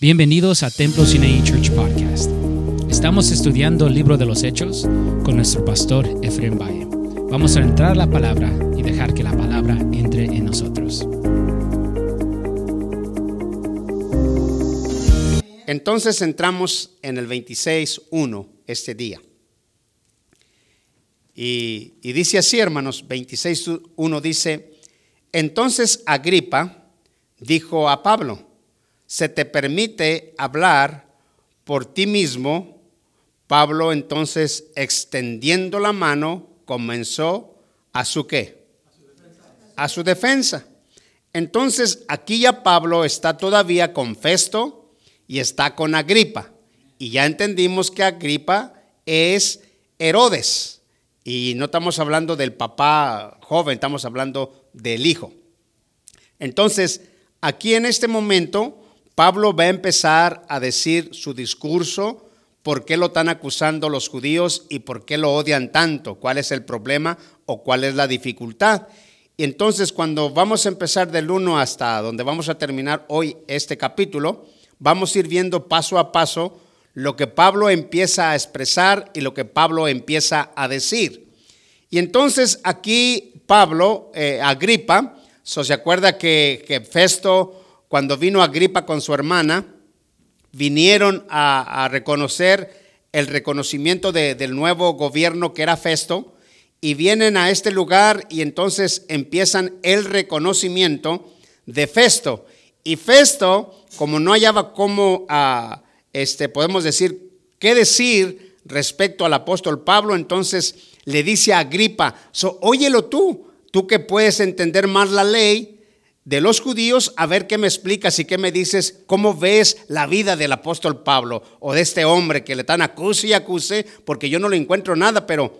Bienvenidos a Templo Sinai Church Podcast. Estamos estudiando el libro de los Hechos con nuestro pastor Efraín Valle. Vamos a entrar la palabra y dejar que la palabra entre en nosotros. Entonces entramos en el 26.1 este día. Y, y dice así, hermanos, 26.1 dice, entonces Agripa dijo a Pablo, se te permite hablar por ti mismo. Pablo entonces, extendiendo la mano, comenzó a su qué? A su defensa. Entonces, aquí ya Pablo está todavía con Festo y está con Agripa. Y ya entendimos que Agripa es Herodes. Y no estamos hablando del papá joven, estamos hablando del hijo. Entonces, aquí en este momento, Pablo va a empezar a decir su discurso, por qué lo están acusando los judíos y por qué lo odian tanto, cuál es el problema o cuál es la dificultad. Y entonces cuando vamos a empezar del 1 hasta donde vamos a terminar hoy este capítulo, vamos a ir viendo paso a paso lo que Pablo empieza a expresar y lo que Pablo empieza a decir. Y entonces aquí Pablo, eh, Agripa, ¿se acuerda que, que Festo cuando vino Agripa con su hermana, vinieron a, reconocer el reconocimiento del nuevo gobierno que era Festo, y vienen a este lugar y entonces empiezan el reconocimiento de Festo. Y Festo, como no hallaba cómo, ah, este, podemos decir, qué decir respecto al apóstol Pablo, entonces le dice a Agripa, so, óyelo tú, tú que puedes entender más la ley, de los judíos, a ver qué me explicas y qué me dices, cómo ves la vida del apóstol Pablo o de este hombre que le están acuse y acuse, porque yo no le encuentro nada, pero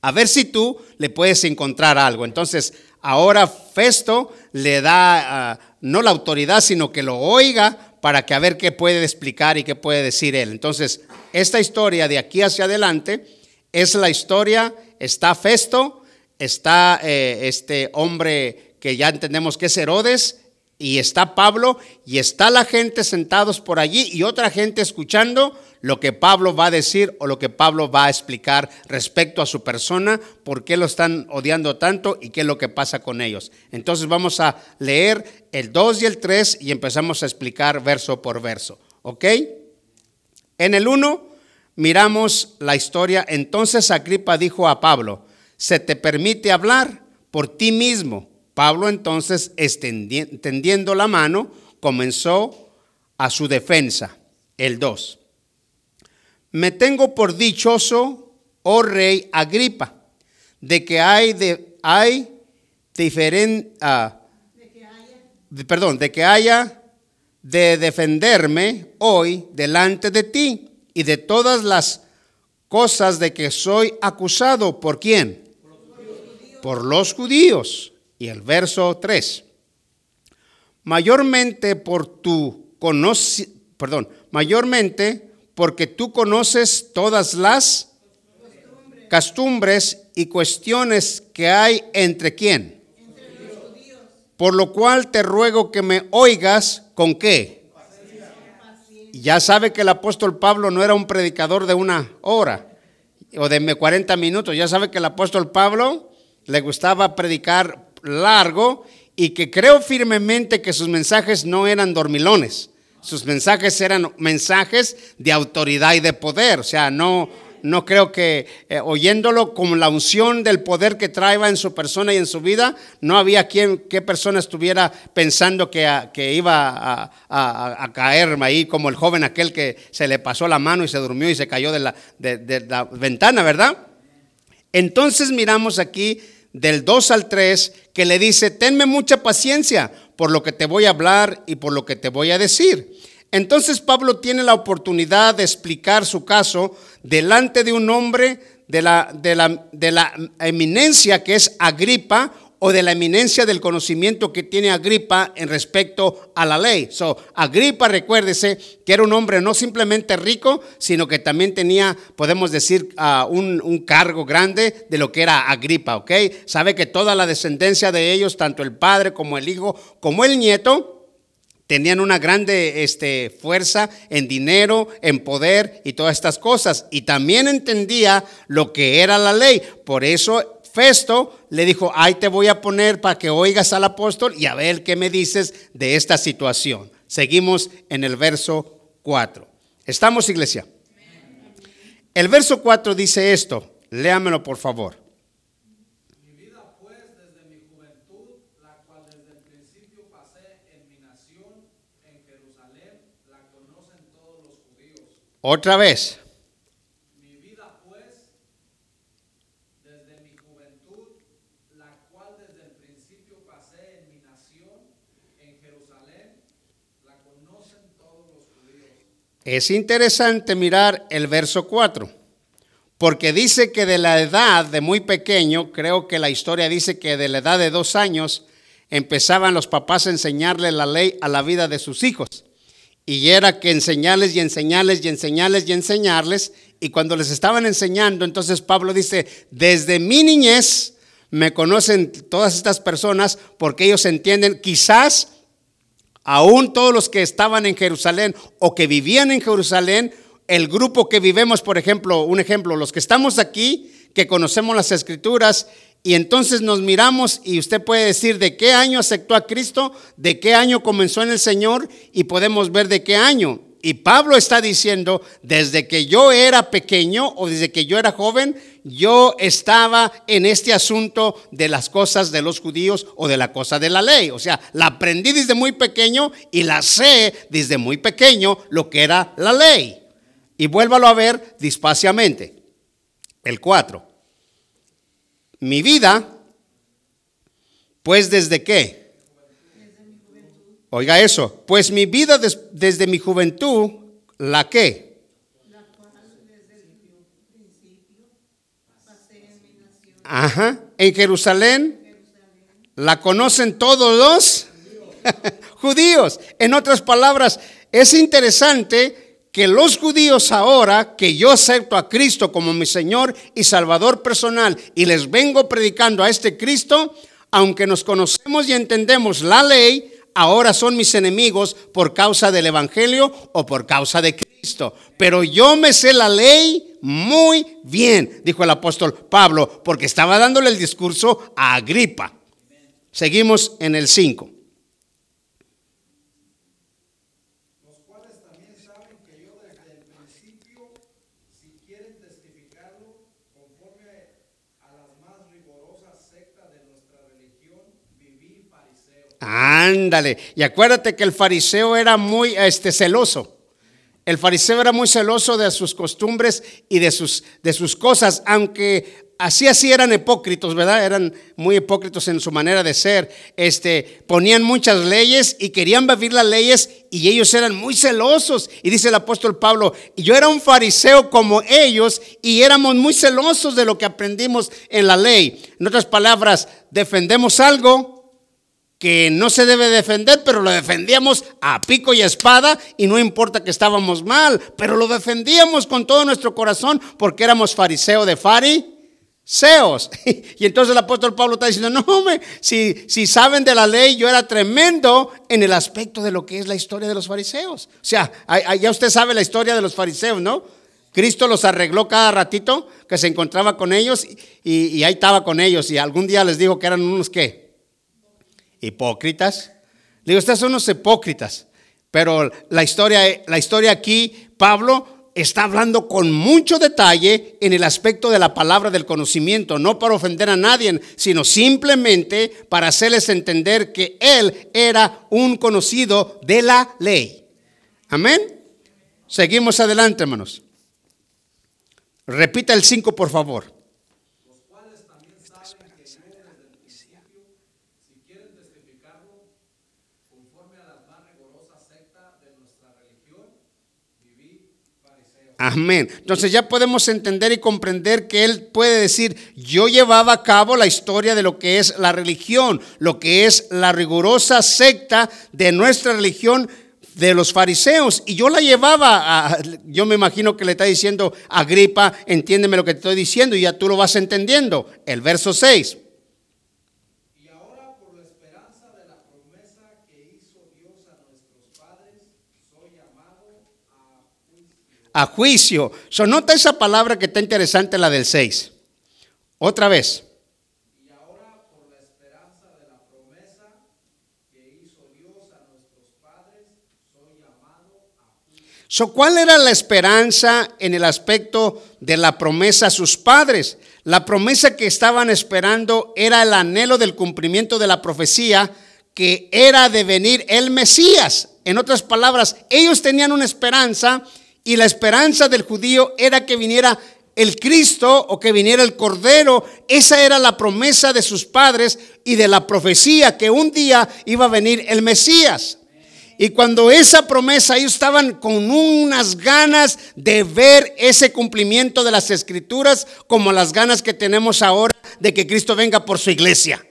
a ver si tú le puedes encontrar algo. Entonces, ahora Festo le da ah, no la autoridad, sino que lo oiga para que a ver qué puede explicar y qué puede decir él. Entonces, esta historia de aquí hacia adelante es la historia, está Festo, está eh, este hombre que ya entendemos que es Herodes, y está Pablo, y está la gente sentados por allí, y otra gente escuchando lo que Pablo va a decir o lo que Pablo va a explicar respecto a su persona, por qué lo están odiando tanto y qué es lo que pasa con ellos. Entonces vamos a leer el 2 y el 3 y empezamos a explicar verso por verso. ¿Ok? En el 1 miramos la historia. Entonces Agripa dijo a Pablo, se te permite hablar por ti mismo Pablo entonces, extendiendo la mano, comenzó a su defensa. El 2. Me tengo por dichoso, oh rey Agripa, de que hay, de, hay diferente, ah, perdón, de que haya de defenderme hoy delante de ti y de todas las cosas de que soy acusado. ¿Por quién? Por los judíos y el verso 3. Mayormente por tu conoce, perdón, mayormente porque tú conoces todas las costumbres y cuestiones que hay entre quién. Por lo cual te ruego que me oigas con qué. Ya sabe que el apóstol Pablo no era un predicador de una hora o de 40 minutos. Ya sabe que el apóstol Pablo le gustaba predicar largo y que creo firmemente que sus mensajes no eran dormilones. Sus mensajes eran mensajes de autoridad y de poder. O sea, no, no creo que eh, oyéndolo con la unción del poder que traía en su persona y en su vida, no había quien, qué persona estuviera pensando que, que iba a, caer ahí como el joven aquel que se le pasó la mano y se durmió y se cayó de la, de la ventana, ¿verdad? Entonces miramos aquí del 2 al 3 que le dice, tenme mucha paciencia por lo que te voy a hablar y por lo que te voy a decir. Entonces Pablo tiene la oportunidad de explicar su caso delante de un hombre de la, de la, de la eminencia que es Agripa, o de la eminencia del conocimiento que tiene Agripa en respecto a la ley. So, Agripa, recuérdese que era un hombre no simplemente rico, sino que también tenía, podemos decir, uh, un, un, cargo grande de lo que era Agripa, ¿ok? Sabe que toda la descendencia de ellos, tanto el padre como el hijo, como el nieto, tenían una grande este, fuerza en dinero, en poder y todas estas cosas. Y también entendía lo que era la ley. Por eso Festo le dijo, ahí te voy a poner para que oigas al apóstol y a ver qué me dices de esta situación. Seguimos en el verso 4. ¿Estamos, iglesia? El verso 4 dice esto. Léamelo, por favor. Mi vida pues desde mi juventud, la cual desde el principio pasé en mi nación, en Jerusalén, la conocen todos los judíos. Otra vez. Mi vida pues desde mi juventud, la cual desde el principio pasé en mi nación, en Jerusalén, la conocen todos los judíos. Es interesante mirar el verso 4, porque dice que de la edad de muy pequeño, creo que la historia dice que de la edad de dos años, empezaban los papás a enseñarle la ley a la vida de sus hijos. Y era que enseñarles y enseñarles y enseñarles y enseñarles. Y cuando les estaban enseñando, entonces Pablo dice, desde mi niñez me conocen todas estas personas porque ellos entienden, quizás aún todos los que estaban en Jerusalén o que vivían en Jerusalén, el grupo que vivemos, por ejemplo, un ejemplo, los que estamos aquí, que conocemos las escrituras, y entonces nos miramos y usted puede decir de qué año aceptó a Cristo, de qué año comenzó en el Señor, y podemos ver de qué año. Y Pablo está diciendo, desde que yo era pequeño o desde que yo era joven, yo estaba en este asunto de las cosas de los judíos o de la cosa de la ley. O sea, la aprendí desde muy pequeño y la sé desde muy pequeño lo que era la ley. Y vuélvalo a ver despaciamente. El 4. Mi vida, pues desde qué? Oiga eso, pues mi vida des- desde mi juventud, ¿la qué? Ajá, en Jerusalén, la conocen todos los judíos. En otras palabras, es interesante que los judíos ahora que yo acepto a Cristo como mi Señor y Salvador personal y les vengo predicando a este Cristo, aunque nos conocemos y entendemos la ley, ahora son mis enemigos por causa del Evangelio o por causa de Cristo. Pero yo me sé la ley muy bien, dijo el apóstol Pablo, porque estaba dándole el discurso a Agripa. Seguimos en el 5. los cuales también saben que yo desde el principio, si quieren testificarlo, conforme a las más rigurosas sectas de nuestra religión, viví fariseo. Ándale. Y acuérdate que el fariseo era muy este, celoso. El fariseo era muy celoso de sus costumbres y de sus, de sus cosas, aunque así así eran hipócritos, ¿verdad? Eran muy hipócritos en su manera de ser. Este, ponían muchas leyes y querían vivir las leyes y ellos eran muy celosos. Y dice el apóstol Pablo, yo era un fariseo como ellos y éramos muy celosos de lo que aprendimos en la ley. En otras palabras, defendemos algo que no se debe defender, pero lo defendíamos a pico y espada y no importa que estábamos mal, pero lo defendíamos con todo nuestro corazón porque éramos fariseo de fariseos. Y entonces el apóstol Pablo está diciendo, no, hombre, si, si saben de la ley, yo era tremendo en el aspecto de lo que es la historia de los fariseos. O sea, ya usted sabe la historia de los fariseos, ¿no? Cristo los arregló cada ratito que se encontraba con ellos y, y ahí estaba con ellos y algún día les dijo que eran unos qué hipócritas. Digo, ustedes son unos hipócritas. Pero la historia, la historia aquí, Pablo está hablando con mucho detalle en el aspecto de la palabra del conocimiento, no para ofender a nadie, sino simplemente para hacerles entender que él era un conocido de la ley. Amén. Seguimos adelante, hermanos. Repita el 5, por favor. los cuales también saben que yo desde el principio, si quieren testificarlo, conforme a las más rigurosas sectas de nuestra religión, viví fariseo. Amén. Entonces ya podemos entender y comprender que él puede decir, yo llevaba a cabo la historia de lo que es la religión, lo que es la rigurosa secta de nuestra religión de los fariseos. Y yo la llevaba, a, yo me imagino que le está diciendo, Agripa, entiéndeme lo que te estoy diciendo y ya tú lo vas entendiendo. El verso 6. Y ahora por la esperanza de la promesa que hizo Dios a nuestros a juicio. So, nota esa palabra que está interesante, la del 6. Otra vez. Ahora por la esperanza de la promesa que hizo Dios a nuestros padres. So, ¿Cuál era la esperanza en el aspecto de la promesa a sus padres? La promesa que estaban esperando era el anhelo del cumplimiento de la profecía que era de venir el Mesías. En otras palabras, ellos tenían una esperanza y la esperanza del judío era que viniera el Cristo o que viniera el Cordero. Esa era la promesa de sus padres y de la profecía que un día iba a venir el Mesías. Y cuando esa promesa, ellos estaban con unas ganas de ver ese cumplimiento de las escrituras, como las ganas que tenemos ahora de que Cristo venga por su iglesia.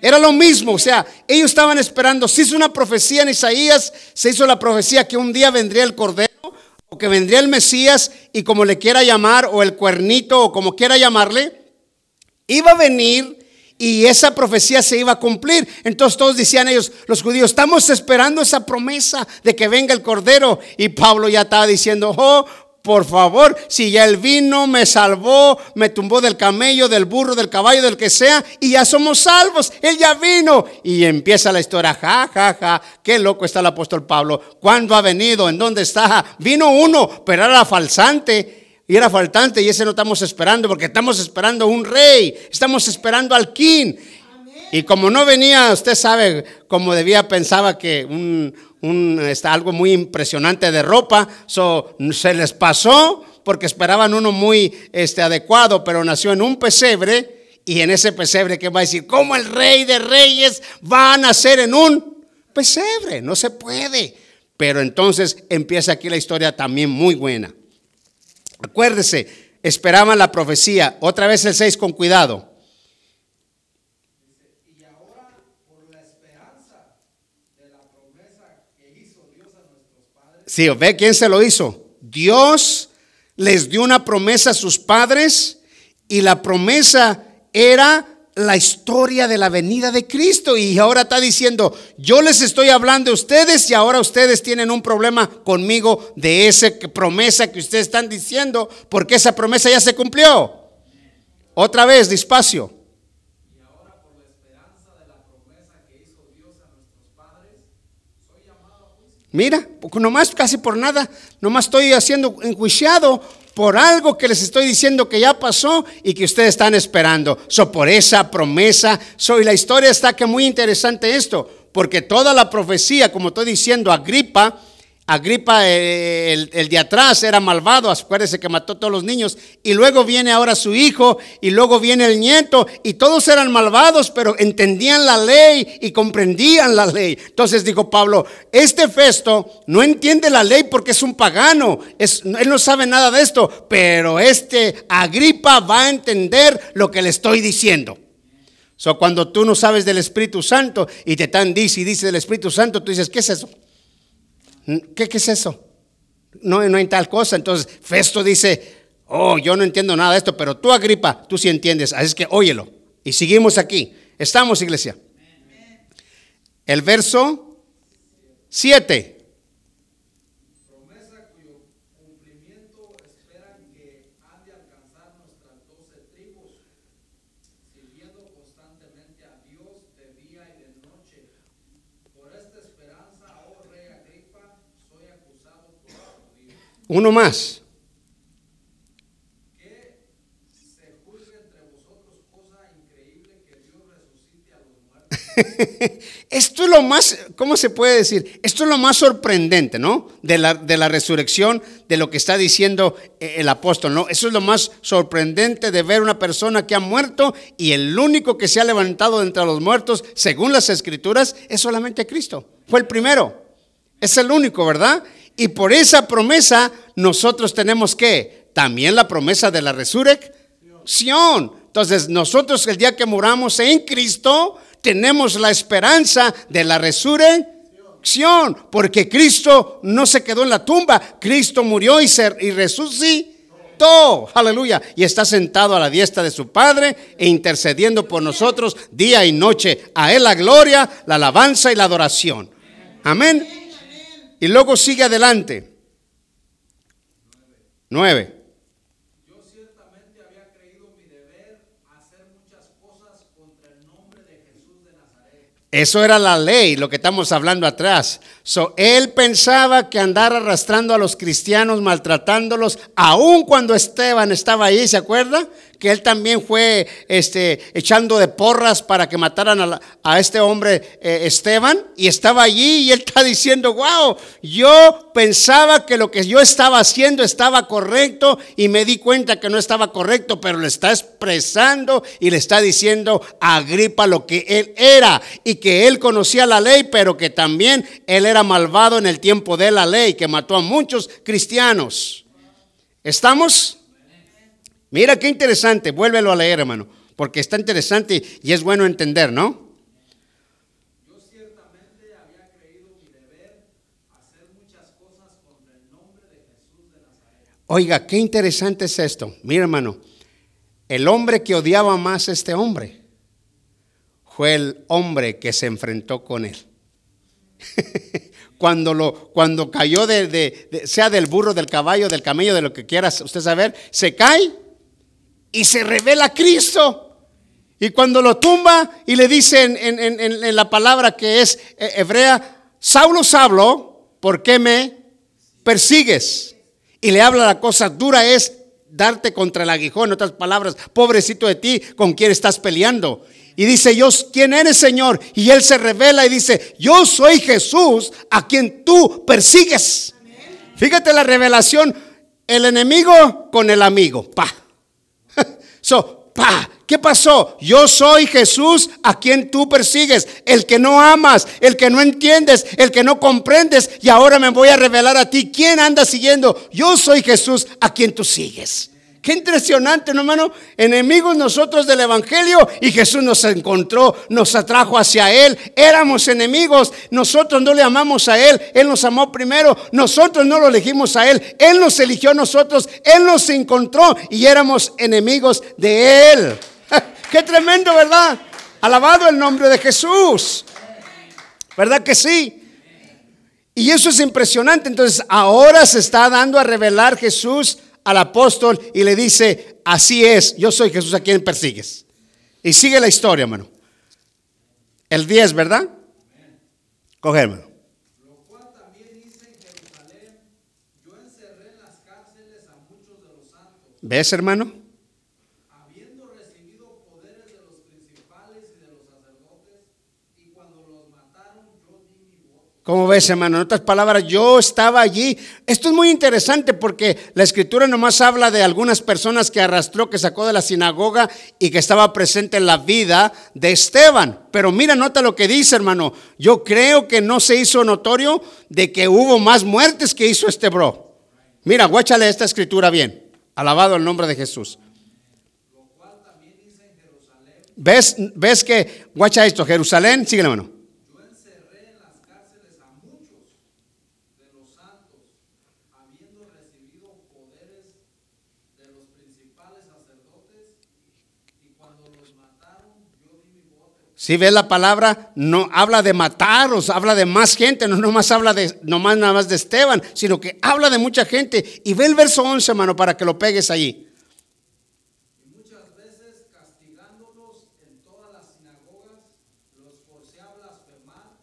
Era lo mismo, o sea, ellos estaban esperando, se hizo una profecía en Isaías, se hizo la profecía que un día vendría el Cordero, que vendría el Mesías, y como le quiera llamar, o el cuernito, o como quiera llamarle, iba a venir y esa profecía se iba a cumplir. Entonces todos decían ellos, los judíos, estamos esperando esa promesa de que venga el Cordero. Y Pablo ya estaba diciendo, oh, por favor, si ya él vino, me salvó, me tumbó del camello, del burro, del caballo, del que sea, y ya somos salvos, él ya vino. Y empieza la historia, ja, ja, ja, qué loco está el apóstol Pablo. ¿Cuándo ha venido? ¿En dónde está? Vino uno, pero era falsante. Y era faltante y ese no estamos esperando porque estamos esperando un rey, estamos esperando al king. Y como no venía, usted sabe, como debía, pensaba que un, un, está algo muy impresionante de ropa, se les pasó porque esperaban uno muy este, adecuado, pero nació en un pesebre y en ese pesebre que va a decir, ¿cómo el rey de reyes va a nacer en un pesebre? No se puede. Pero entonces empieza aquí la historia también muy buena. Acuérdese, esperaban la profecía. Otra vez el 6 con cuidado. Y ahora por la esperanza de la promesa que hizo Dios a nuestros padres, Sí, ¿ve quién se lo hizo? Dios les dio una promesa a sus padres y la promesa era la historia de la venida de Cristo. Y ahora está diciendo, yo les estoy hablando a ustedes y ahora ustedes tienen un problema conmigo de esa promesa que ustedes están diciendo, porque esa promesa ya se cumplió. Otra vez, despacio. y ahora por la esperanza de la promesa que hizo Dios a nuestros padres, soy llamado a juicio. Mira, nomás casi por nada, nomás estoy haciendo enjuiciado por algo que les estoy diciendo que ya pasó y que ustedes están esperando. So, por esa promesa, so, y la historia está que muy interesante esto, porque toda la profecía, como estoy diciendo, Agripa, Agripa, eh, el, el de atrás era malvado, acuérdese que mató a todos los niños, y luego viene ahora su hijo, y luego viene el nieto, y todos eran malvados, pero entendían la ley y comprendían la ley. Entonces dijo Pablo, este Festo no entiende la ley porque es un pagano, es, él no sabe nada de esto, pero este Agripa va a entender lo que le estoy diciendo. So, cuando tú no sabes del Espíritu Santo y te están dice y dice del Espíritu Santo, tú dices, ¿qué es eso? ¿Qué, es eso? No, no hay tal cosa. Entonces, Festo dice, oh, yo no entiendo nada de esto, pero tú, Agripa, tú sí entiendes. Así es que óyelo. Y seguimos aquí. Estamos, iglesia. El verso 7. Promesa cuyo cumplimiento esperan que han de alcanzar nuestras doce tribus, sirviendo constantemente a Dios de día y de noche. Por esta esperanza, oh rey Agripa, soy acusado por los judíos. Uno más. Que se juzgue entre vosotros cosa increíble que Dios resucite a los muertos. Esto es lo más, ¿cómo se puede decir? Esto es lo más sorprendente, ¿no? De la, de la resurrección, de lo que está diciendo eh, el apóstol, ¿no? Eso es lo más sorprendente de ver una persona que ha muerto y el único que se ha levantado de entre los muertos, según las escrituras, es solamente Cristo. Fue el primero. Es el único, ¿verdad? Y por esa promesa nosotros tenemos que también la promesa de la resurrección. Entonces nosotros el día que muramos en Cristo tenemos la esperanza de la resurrección, porque Cristo no se quedó en la tumba, Cristo murió y, se, y resucitó, aleluya, y está sentado a la diestra de su Padre e intercediendo por nosotros día y noche. A Él la gloria, la alabanza y la adoración. Amén. Y luego sigue adelante. 9. Yo ciertamente había creído mi deber hacer muchas cosas contra el nombre de Jesús de Nazaret. Eso era la ley, lo que estamos hablando atrás. So, él pensaba que andar arrastrando a los cristianos, maltratándolos, aun cuando Esteban estaba ahí, ¿se acuerda? Que él también fue este, echando de porras para que mataran a, este hombre eh, Esteban. Y estaba allí y él está diciendo, wow, yo pensaba que lo que yo estaba haciendo estaba correcto y me di cuenta que no estaba correcto, pero le está expresando y le está diciendo a Agripa lo que él era y que él conocía la ley, pero que también él era malvado en el tiempo de la ley, que mató a muchos cristianos. ¿Estamos? Mira qué interesante, vuélvelo a leer, hermano, porque está interesante y es bueno entender, ¿no? Oiga, qué interesante es esto. Mira, hermano, el hombre que odiaba más a este hombre fue el hombre que se enfrentó con él. cuando, lo, cuando cayó de, de- de- sea del burro, del caballo, del camello, de lo que quieras usted saber, se cae y se revela Cristo. Y cuando lo tumba y le dice en, en- en- la palabra que es eh, hebrea, Saulo, Saulo, ¿por qué me persigues? Y le habla la cosa dura es darte contra el aguijón, en otras palabras, pobrecito de ti, con quien estás peleando. Y dice, yo, ¿quién eres, Señor? Y él se revela y dice, yo soy Jesús a quien tú persigues. Fíjate la revelación, el enemigo con el amigo. Pa. Pa, ¿qué pasó? Yo soy Jesús a quien tú persigues, el que no amas, el que no entiendes, el que no comprendes, y ahora me voy a revelar a ti quién anda siguiendo. Yo soy Jesús a quien tú sigues. Qué impresionante, ¿no, hermano. Enemigos nosotros del Evangelio y Jesús nos encontró, nos atrajo hacia Él. Éramos enemigos, nosotros no le amamos a Él, Él nos amó primero, nosotros no lo elegimos a Él, Él nos eligió nosotros, Él nos encontró y éramos enemigos de Él. Qué tremendo, ¿verdad? Alabado el nombre de Jesús. ¿Verdad que sí? Y eso es impresionante. Entonces, ahora se está dando a revelar Jesús al apóstol y le dice, así es, yo soy Jesús a quien persigues. Y sigue la historia, hermano. El 10, ¿verdad? Coge, hermano. Lo cual también hice en Jerusalén. Yo encerré en las cárceles a muchos de los santos, ¿Ves, hermano? habiendo recibido poderes de los principales y de los sacerdotes, y cuando los mataron, yo di mi voto. ¿Cómo ves, hermano? En otras palabras, yo estaba allí. Esto es muy interesante porque la escritura nomás habla de algunas personas que arrastró, que sacó de la sinagoga y que estaba presente en la vida de Esteban. Pero mira, nota lo que dice, hermano. Yo creo que no se hizo notorio de que hubo más muertes que hizo este bro. Mira, guáchale esta escritura bien. Alabado el nombre de Jesús. ¿Ves, ves que, guacha esto, Jerusalén, síguele, hermano. Yo encerré en las cárceles a muchos de los santos, habiendo recibido poderes de los principales sacerdotes, y cuando los mataron, yo di mi voto. Si ves la palabra, no habla de mataros, habla de más gente, no nomás habla de, nomás nada más de Esteban, sino que habla de mucha gente. Y ve el verso 11, hermano, para que lo pegues allí. Y muchas veces castigándolos en todas las sinagogas, los forcé a blasfemar,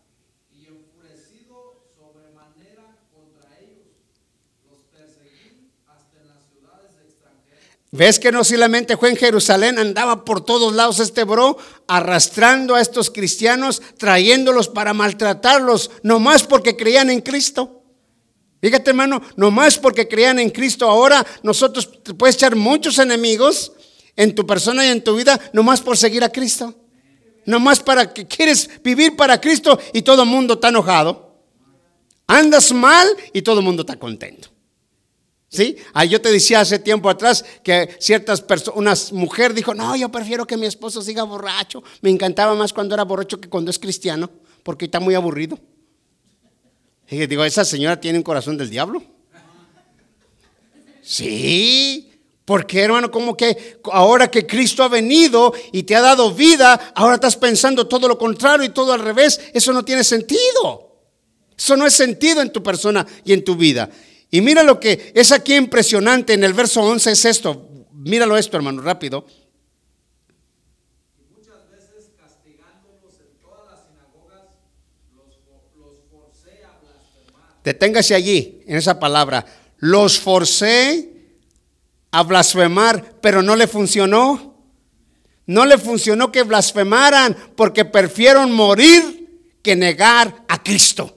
y enfurecido sobremanera contra ellos, los perseguí hasta en las ciudades extranjeras. ¿Ves que no solamente fue en Jerusalén, andaba por todos lados este bro, arrastrando a estos cristianos, trayéndolos para maltratarlos, nomás porque creían en Cristo? Fíjate, hermano, nomás porque creían en Cristo, ahora nosotros te puedes echar muchos enemigos en tu persona y en tu vida, nomás por seguir a Cristo. Nomás para que quieres vivir para Cristo y todo el mundo está enojado. Andas mal y todo el mundo está contento. ¿Sí? Ah, yo te decía hace tiempo atrás que ciertas personas, una mujer dijo, no, yo prefiero que mi esposo siga borracho. Me encantaba más cuando era borracho que cuando es cristiano, porque está muy aburrido. Y digo, esa señora tiene un corazón del diablo. Sí, porque hermano, como que ahora que Cristo ha venido y te ha dado vida, ahora estás pensando todo lo contrario y todo al revés. Eso no tiene sentido. Eso no es sentido en tu persona y en tu vida. Y mira lo que es aquí impresionante en el verso 11 es esto. Míralo esto, hermano, rápido. Y muchas veces castigándolos en todas las sinagogas, los, fo- los forcé a blasfemar. Deténgase allí, en esa palabra. Los forcé a blasfemar, pero no le funcionó. No le funcionó que blasfemaran porque prefieron morir que negar a Cristo.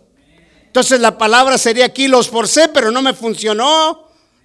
Entonces la palabra sería aquí, los forcé, pero no me funcionó.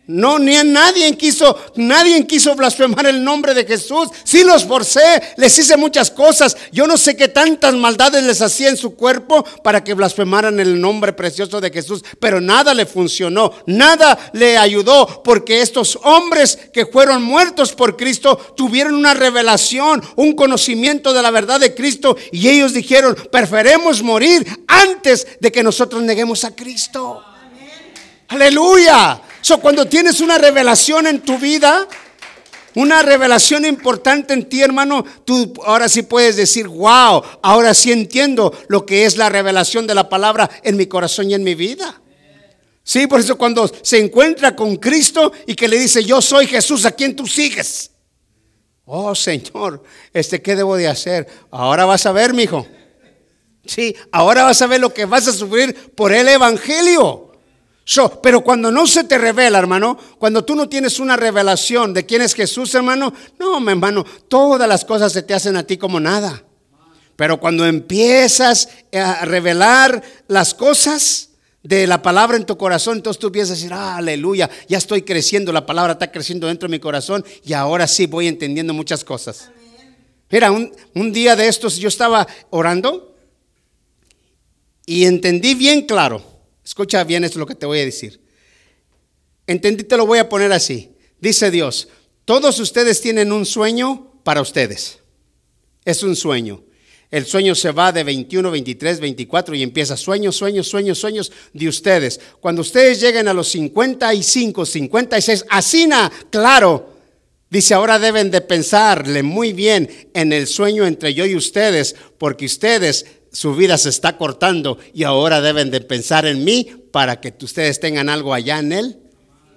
No, ni a nadie quiso, nadie quiso blasfemar el nombre de Jesús. Sí los forcé, les hice muchas cosas. Yo no sé qué tantas maldades les hacía en su cuerpo para que blasfemaran el nombre precioso de Jesús, pero nada le funcionó, nada le ayudó, porque estos hombres que fueron muertos por Cristo tuvieron una revelación, un conocimiento de la verdad de Cristo y ellos dijeron, preferemos morir antes de que nosotros neguemos a Cristo. Aleluya. So, cuando tienes una revelación en tu vida, una revelación importante en ti, hermano, tú ahora sí puedes decir, wow, ahora sí entiendo lo que es la revelación de la palabra en mi corazón y en mi vida. Sí, por eso cuando se encuentra con Cristo y que le dice, yo soy Jesús, a quien tú sigues. Oh, Señor, este, ¿qué debo de hacer? Ahora vas a ver, mi hijo. Sí, ahora vas a ver lo que vas a sufrir por el Evangelio. So, pero cuando no se te revela, hermano, cuando tú no tienes una revelación de quién es Jesús, hermano, no, mi hermano, todas las cosas se te hacen a ti como nada. Pero cuando empiezas a revelar las cosas de la palabra en tu corazón, entonces tú empiezas a decir, ah, aleluya, ya estoy creciendo, la palabra está creciendo dentro de mi corazón y ahora sí voy entendiendo muchas cosas. Mira, un, un día de estos yo estaba orando y entendí bien claro. Escucha bien esto lo que te voy a decir. Entendí, te lo voy a poner así. Dice Dios, todos ustedes tienen un sueño para ustedes. Es un sueño. El sueño se va de 21, 23, 24 y empieza sueños, sueños, sueños, sueños de ustedes. Cuando ustedes lleguen a los 55, 56, así na, claro, dice ahora deben de pensarle muy bien en el sueño entre yo y ustedes, porque ustedes su vida se está cortando y ahora deben de pensar en mí para que ustedes tengan algo allá en él,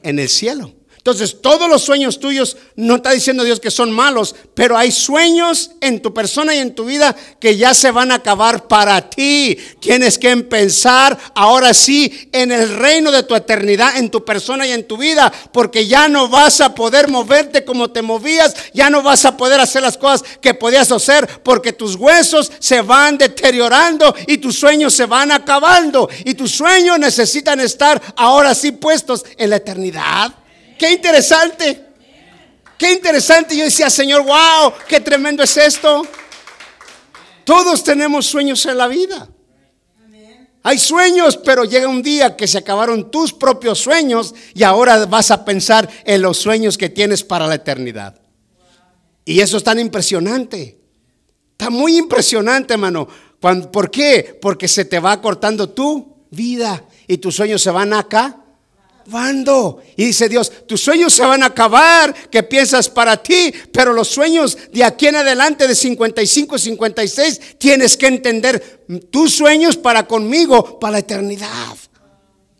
en el cielo. Entonces, todos los sueños tuyos, no está diciendo Dios que son malos, pero hay sueños en tu persona y en tu vida que ya se van a acabar para ti. Tienes que pensar ahora sí en el reino de tu eternidad, en tu persona y en tu vida, porque ya no vas a poder moverte como te movías, ya no vas a poder hacer las cosas que podías hacer, porque tus huesos se van deteriorando y tus sueños se van acabando y tus sueños necesitan estar ahora sí puestos en la eternidad. Qué interesante. Qué interesante. Yo decía, Señor, wow, qué tremendo es esto. Todos tenemos sueños en la vida. Hay sueños, pero llega un día que se acabaron tus propios sueños y ahora vas a pensar en los sueños que tienes para la eternidad. Y eso es tan impresionante. Está muy impresionante, hermano. ¿Por qué? Porque se te va cortando tu vida y tus sueños se van acá. Y dice Dios, tus sueños se van a acabar, que piensas para ti, pero los sueños de aquí en adelante de 55, 56, tienes que entender tus sueños para conmigo, para la eternidad.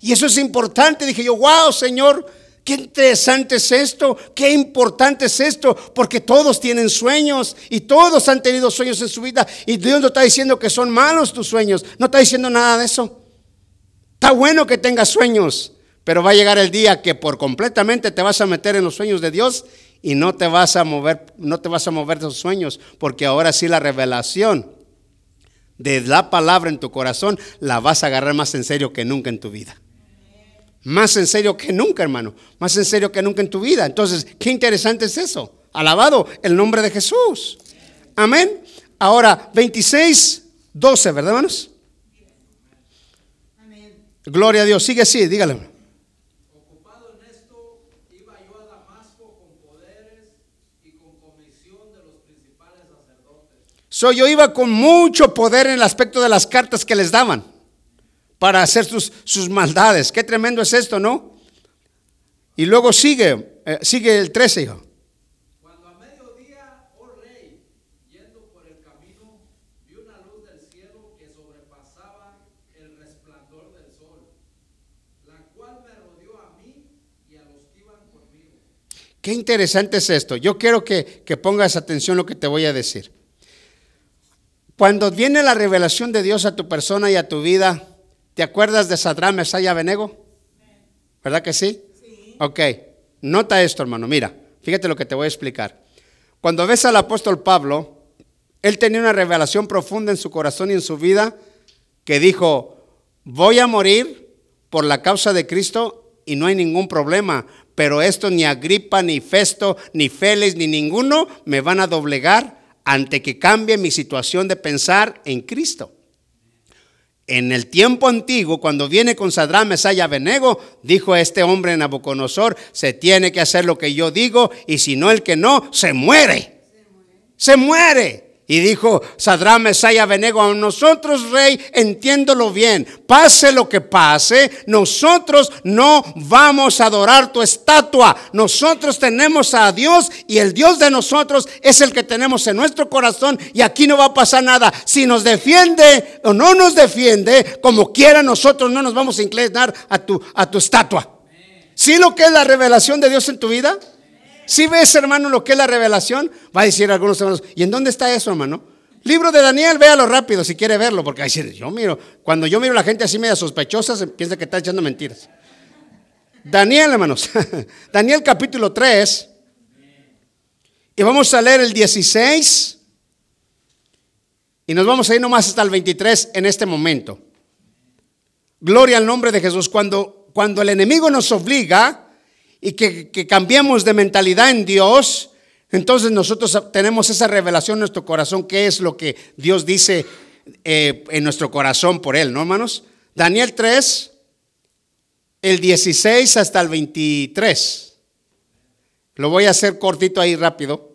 Y eso es importante. Dije yo, wow, Señor, qué interesante es esto, qué importante es esto, porque todos tienen sueños y todos han tenido sueños en su vida. Y Dios no está diciendo que son malos tus sueños, no está diciendo nada de eso. Está bueno que tengas sueños, pero va a llegar el día que por completamente te vas a meter en los sueños de Dios y no te vas a mover, no te vas a mover de esos sueños, porque ahora sí la revelación de la palabra en tu corazón la vas a agarrar más en serio que nunca en tu vida. Más en serio que nunca, hermano. Más en serio que nunca en tu vida. Entonces, qué interesante es eso. Alabado el nombre de Jesús. Amén. Ahora, 26, 12, ¿verdad, hermanos? Gloria a Dios. Sigue así, dígale. Ocupado en esto, iba yo a Damasco con poderes y con comisión de los principales sacerdotes. So, yo iba con mucho poder en el aspecto de las cartas que les daban para hacer sus, sus maldades. Qué tremendo es esto, ¿no? Y luego sigue, eh, sigue el 13, hijo. Cuando a mediodía, oh rey, yendo por el camino, vi una luz del cielo que sobrepasaba el resplandor del sol, la cual me rodeó a Qué interesante es esto. Yo quiero que, que pongas atención a lo que te voy a decir. Cuando viene la revelación de Dios a tu persona y a tu vida, ¿te acuerdas de Sadrán, Mesaya y Abednego? ¿Verdad que sí? Sí. Ok, nota esto, hermano. Mira, fíjate lo que te voy a explicar. Cuando ves al apóstol Pablo, él tenía una revelación profunda en su corazón y en su vida que dijo, voy a morir por la causa de Cristo y no hay ningún problema, pero esto ni Agripa, ni Festo, ni Félix, ni ninguno me van a doblegar ante que cambie mi situación de pensar en Cristo. En el tiempo antiguo, cuando viene con Sadrán, Mesaya, Benego, dijo este hombre Nabucodonosor, se tiene que hacer lo que yo digo y si no el que no, se muere. Se muere. Y dijo Sadrán, Mesaya, Benego, a nosotros, rey, entiéndolo bien, pase lo que pase, nosotros no vamos a adorar tu estatua, nosotros tenemos a Dios y el Dios de nosotros es el que tenemos en nuestro corazón y aquí no va a pasar nada. Si nos defiende o no nos defiende, como quiera, nosotros no nos vamos a inclinar a tu, a tu estatua. ¿Sí lo que es la revelación de Dios en tu vida? Si ves, hermano, lo que es la revelación, va a decir algunos hermanos, ¿y en dónde está eso, hermano? Libro de Daniel, véalo rápido si quiere verlo, porque ahí yo miro, cuando yo miro a la gente así media sospechosa, se piensa que está echando mentiras. Daniel, hermanos, Daniel capítulo 3, y vamos a leer el 16, y nos vamos a ir nomás hasta el 23 en este momento. Gloria al nombre de Jesús. Cuando, cuando el enemigo nos obliga, y que, cambiemos de mentalidad en Dios, entonces nosotros tenemos esa revelación en nuestro corazón, qué es lo que Dios dice eh, en nuestro corazón por Él, ¿no, hermanos? Daniel 3, el 16 hasta el 23. Lo voy a hacer cortito ahí rápido.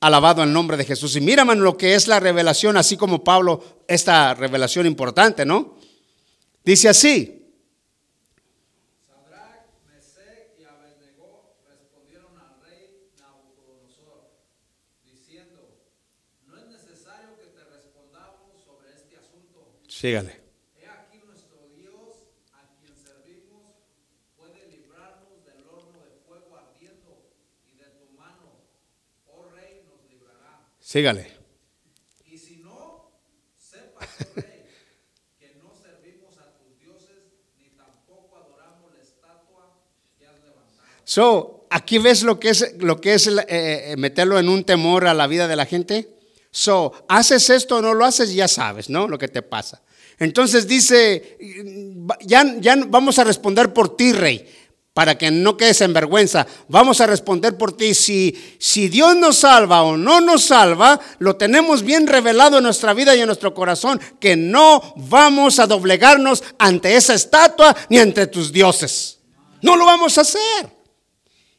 Alabado el nombre de Jesús. Y mira, hermano, lo que es la revelación, así como Pablo, esta revelación importante, ¿no? Dice así, Sígale. He aquí nuestro Dios, a quien servimos, puede librarnos del horno de fuego ardiendo y de tu mano, oh rey, nos librará. Sígale. Y si no, sepa, oh rey, que no servimos a tus dioses ni tampoco adoramos la estatua que has levantado. So, aquí ves lo que es, lo que es eh, eh, meterlo en un temor a la vida de la gente. So, haces esto o no lo haces, ya sabes, ¿no? Lo que te pasa. Entonces dice, ya, ya vamos a responder por ti, rey, para que no quedes en vergüenza. Vamos a responder por ti. Si, si Dios nos salva o no nos salva, lo tenemos bien revelado en nuestra vida y en nuestro corazón, que no vamos a doblegarnos ante esa estatua ni ante tus dioses. No lo vamos a hacer.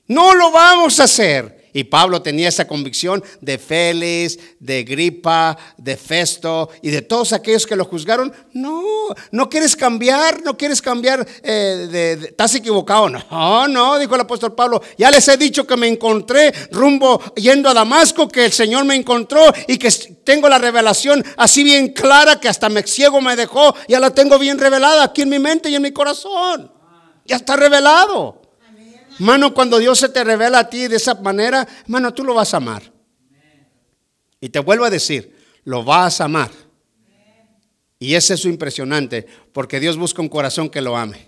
No lo vamos a hacer. Y Pablo tenía esa convicción de Félix, de Gripa, de Festo y de todos aquellos que lo juzgaron. No, no quieres cambiar, no quieres cambiar, eh, estás equivocado. No, no, dijo el apóstol Pablo, ya les he dicho que me encontré rumbo yendo a Damasco, que el Señor me encontró y que tengo la revelación así bien clara que hasta me ciego me dejó, ya la tengo bien revelada aquí en mi mente y en mi corazón. Ya está revelado. Hermano, cuando Dios se te revela a ti de esa manera, hermano, tú lo vas a amar. Y te vuelvo a decir, lo vas a amar. Y es eso impresionante, porque Dios busca un corazón que lo ame.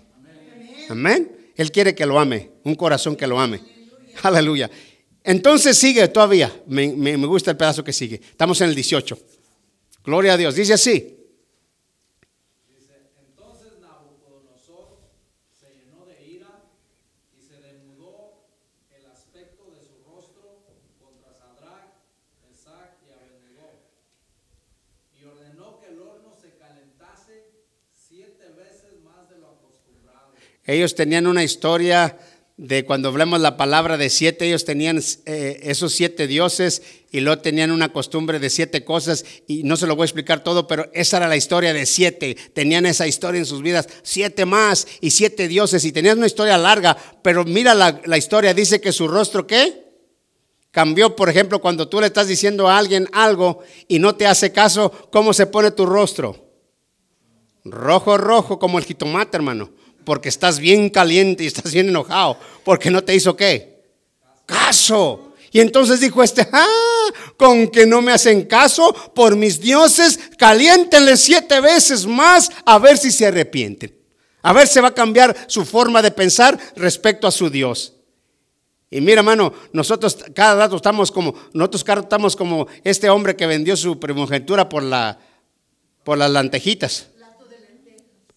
Amén. Él quiere que lo ame, un corazón que lo ame. Aleluya. Entonces sigue todavía. Me, me, gusta el pedazo que sigue. Estamos en el 18. Gloria a Dios. Dice así. Ellos tenían una historia de cuando hablamos la palabra de siete, ellos tenían eh, esos siete dioses y luego tenían una costumbre de siete cosas y no se lo voy a explicar todo, pero esa era la historia de siete. Tenían esa historia en sus vidas, siete más y siete dioses y tenían una historia larga, pero mira la, la historia, dice que su rostro, ¿qué? Cambió, por ejemplo, cuando tú le estás diciendo a alguien algo y no te hace caso, ¿cómo se pone tu rostro? Rojo, rojo, como el jitomate, hermano porque estás bien caliente y estás bien enojado, porque no te hizo qué? caso. Y entonces dijo este, ah, con que no me hacen caso por mis dioses, caliéntenle siete veces más a ver si se arrepienten. A ver si va a cambiar su forma de pensar respecto a su Dios. Y mira, hermano, nosotros cada rato estamos como, nosotros cada rato estamos como este hombre que vendió su primogenitura por la, por las lantejitas.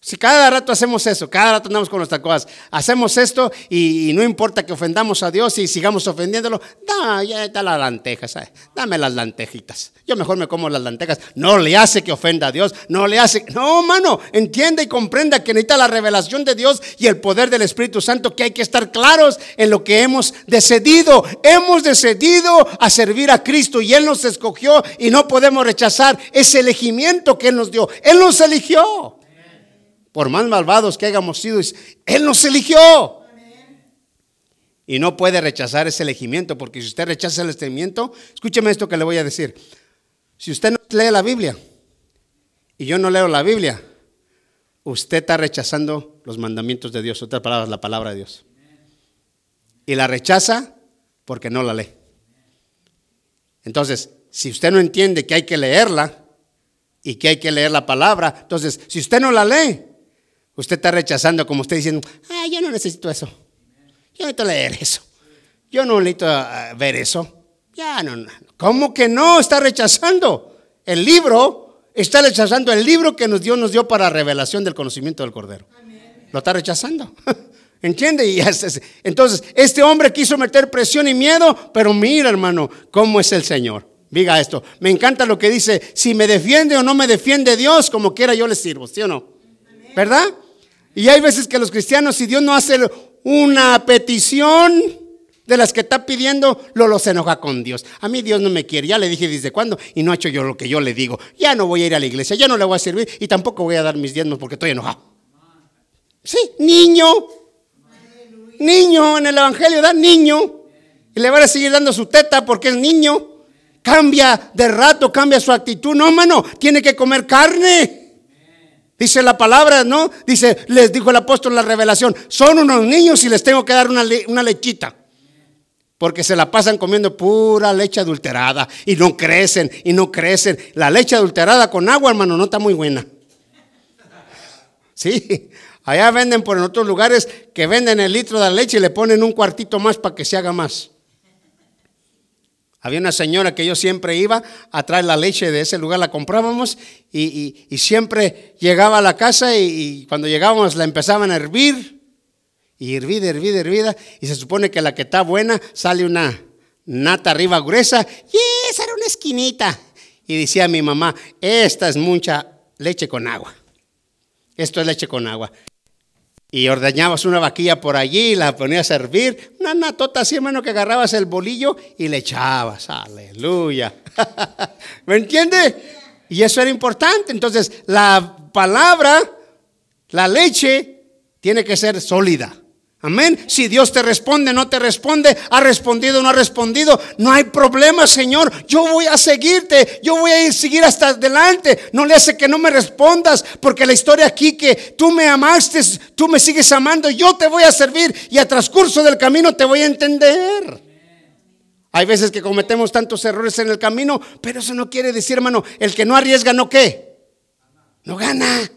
Si cada rato hacemos eso, cada rato andamos con nuestras cosas, hacemos esto y, no importa que ofendamos a Dios y sigamos ofendiéndolo, da, ya está las lentejas, ¿sabes? dame las lantejitas. Yo mejor me como las lentejas. No le hace que ofenda a Dios, no le hace. No, mano, entienda y comprenda que necesita la revelación de Dios y el poder del Espíritu Santo, que hay que estar claros en lo que hemos decidido. Hemos decidido a servir a Cristo y Él nos escogió y no podemos rechazar ese elegimiento que Él nos dio. Él nos eligió por más malvados que hayamos sido, Él nos eligió. Y no puede rechazar ese elegimiento, porque si usted rechaza el elegimiento, escúcheme esto que le voy a decir. Si usted no lee la Biblia y yo no leo la Biblia, usted está rechazando los mandamientos de Dios, otras palabras, la palabra de Dios. Y la rechaza porque no la lee. Entonces, si usted no entiende que hay que leerla y que hay que leer la palabra, entonces, si usted no la lee, Usted está rechazando como usted diciendo, ah, yo no necesito eso. Yo necesito leer eso. Yo no necesito ah, ver eso. Ya no, ¿Cómo que no? Está rechazando el libro. Está rechazando el libro que nos Dios nos dio para revelación del conocimiento del Cordero. Lo está rechazando. ¿Entiende? Y entonces, este hombre quiso meter presión y miedo, pero mira, hermano, cómo es el Señor. Diga esto. Me encanta lo que dice, si me defiende o no me defiende Dios, como quiera yo le sirvo, ¿sí o no? ¿Verdad? Y hay veces que los cristianos, si Dios no hace una petición de las que está pidiendo, lo los enoja con Dios. A mí Dios no me quiere, ya le dije desde cuándo y no ha hecho yo lo que yo le digo. Ya no voy a ir a la iglesia, ya no le voy a servir y tampoco voy a dar mis diezmos porque estoy enojado. Sí, niño. Niño, en el Evangelio da niño. Y le van a seguir dando su teta porque es niño. Cambia de rato, cambia su actitud. No, mano, tiene que comer carne. Dice la palabra, ¿no? Dice, les dijo el apóstol la revelación, son unos niños y les tengo que dar una, una lechita. Porque se la pasan comiendo pura leche adulterada y no crecen y no crecen. La leche adulterada con agua, hermano, no está muy buena. Sí, allá venden por en otros lugares que venden el litro de leche y le ponen un cuartito más para que se haga más. Había una señora que yo siempre iba a traer la leche de ese lugar, la comprábamos y, siempre llegaba a la casa y, cuando llegábamos la empezaban a hervir. Y hervida, hervida, hervida. Y se supone que la que está buena sale una nata arriba gruesa. Y esa era una esquinita. Y decía mi mamá, esta es mucha leche con agua. Esto es leche con agua. Y ordeñabas una vaquilla por allí, la ponías a servir, una natota así, hermano, que agarrabas el bolillo y le echabas. Aleluya. ¿Me entiende? Y eso era importante. Entonces, la palabra, la leche, tiene que ser sólida. Amén. Si Dios te responde, no te responde, ha respondido, no ha respondido, no hay problema, Señor. Yo voy a seguirte, yo voy a ir seguir hasta adelante. No le hace que no me respondas, porque la historia aquí que tú me amaste, tú me sigues amando, yo te voy a servir y a transcurso del camino te voy a entender. Hay veces que cometemos tantos errores en el camino, pero eso no quiere decir, hermano, el que no arriesga, ¿no qué? No gana.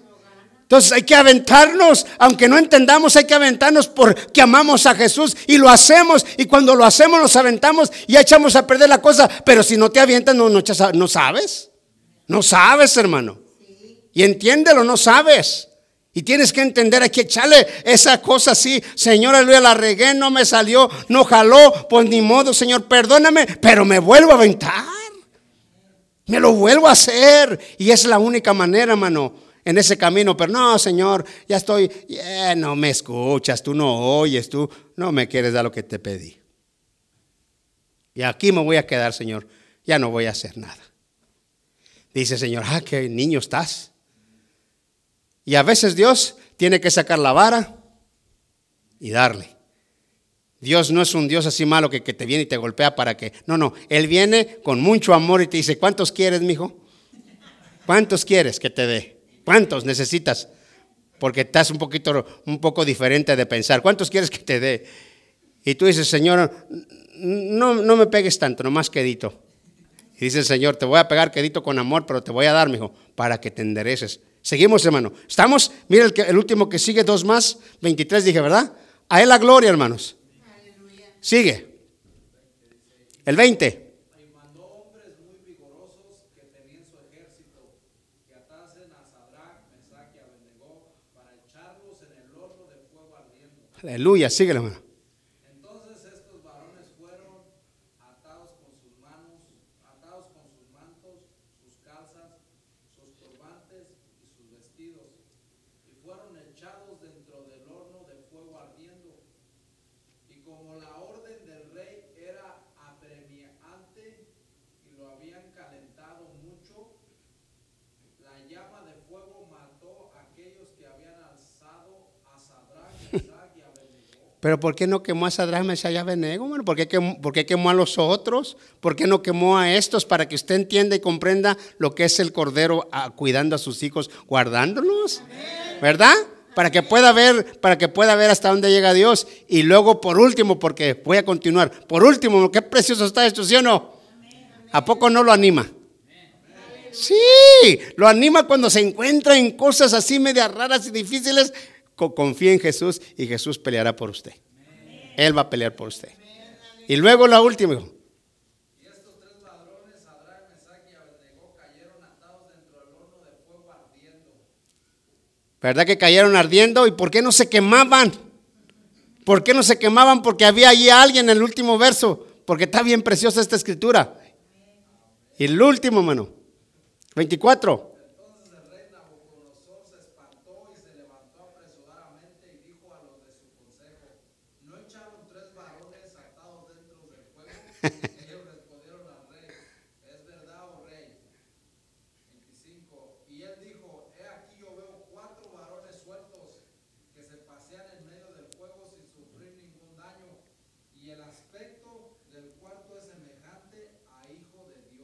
Entonces hay que aventarnos, aunque no entendamos, hay que aventarnos porque amamos a Jesús y lo hacemos. Y cuando lo hacemos, nos aventamos y echamos a perder la cosa. Pero si no te avientas, no, no, sabes. No sabes, hermano. Y entiéndelo, no sabes. Y tienes que entender, hay que echarle esa cosa así. Señor, aleluya, la regué, no me salió, no jaló. Pues ni modo, Señor, perdóname, pero me vuelvo a aventar. Me lo vuelvo a hacer. Y es la única manera, hermano en ese camino, pero no, Señor, ya estoy, no me escuchas, tú no oyes, tú no me quieres dar lo que te pedí. Y aquí me voy a quedar, Señor, ya no voy a hacer nada. Dice, Señor, ah, qué niño estás. Y a veces Dios tiene que sacar la vara y darle. Dios no es un Dios así malo que, que, te viene y te golpea para que. No, no. Él viene con mucho amor y te dice: ¿Cuántos quieres, mijo? ¿Cuántos quieres que te dé? ¿Cuántos necesitas? Porque estás un poquito, un poco diferente de pensar. ¿Cuántos quieres que te dé? Y tú dices, Señor, no, no me pegues tanto, nomás quedito. Y dice el Señor, te voy a pegar quedito con amor, pero te voy a dar, mijo, para que te endereces. Seguimos, hermano. ¿Estamos? Mira el, que- el último que sigue, dos más. 23 dije, ¿verdad? A él la gloria, hermanos. Sigue. El 20. Y mandó hombres muy vigorosos que tenían su ejército, que atasen a Sadrach, Mesach y Abednego para echarlos en el horno de fuego ardiendo. Aleluya, sigue, hermano. Entonces estos varones fueron atados con sus manos, atados con sus mantos, sus calzas, sus turbantes y sus vestidos, y fueron echados dentro del horno de fuego ardiendo. Y como la orden del rey era apremiante y lo habían calentado mucho, la llama de fuego mató a aquellos que habían alzado a Sadrach, Mesach y Abednego. Pero ¿por qué no quemó a Sadrach, Mesach y Abednego, hermano? ¿Por qué, quemó, por qué quemó a los otros? ¿Por qué no quemó a estos? Para que usted entienda y comprenda lo que es el cordero ah, cuidando a sus hijos, guardándolos. ¿Verdad? Para que pueda ver, para que pueda ver hasta dónde llega Dios. Y luego, por último, porque voy a continuar. Por último, qué precioso está esto, ¿sí o no? ¿A poco no lo anima? Sí, lo anima cuando se encuentra en cosas así medias raras y difíciles. Co- Confía en Jesús y Jesús peleará por usted. Él va a pelear por usted. Y luego la última. ¿Verdad que cayeron ardiendo? ¿Y por qué no se quemaban? ¿Por qué no se quemaban? Porque había allí alguien en el último verso. Porque está bien preciosa esta escritura. Y el último, mano. 24. Entonces el rey Nabucodonosor se espantó y se levantó apresuradamente y dijo a los de su consejo, ¿no echaron tres varones atados dentro del fuego? Ellos respondieron al rey, es verdad, oh rey. 25. Y él dijo, he aquí yo veo cuatro varones sueltos que se pasean en medio del fuego sin sufrir ningún daño. Y el aspecto del cuarto es semejante a hijo de Dios.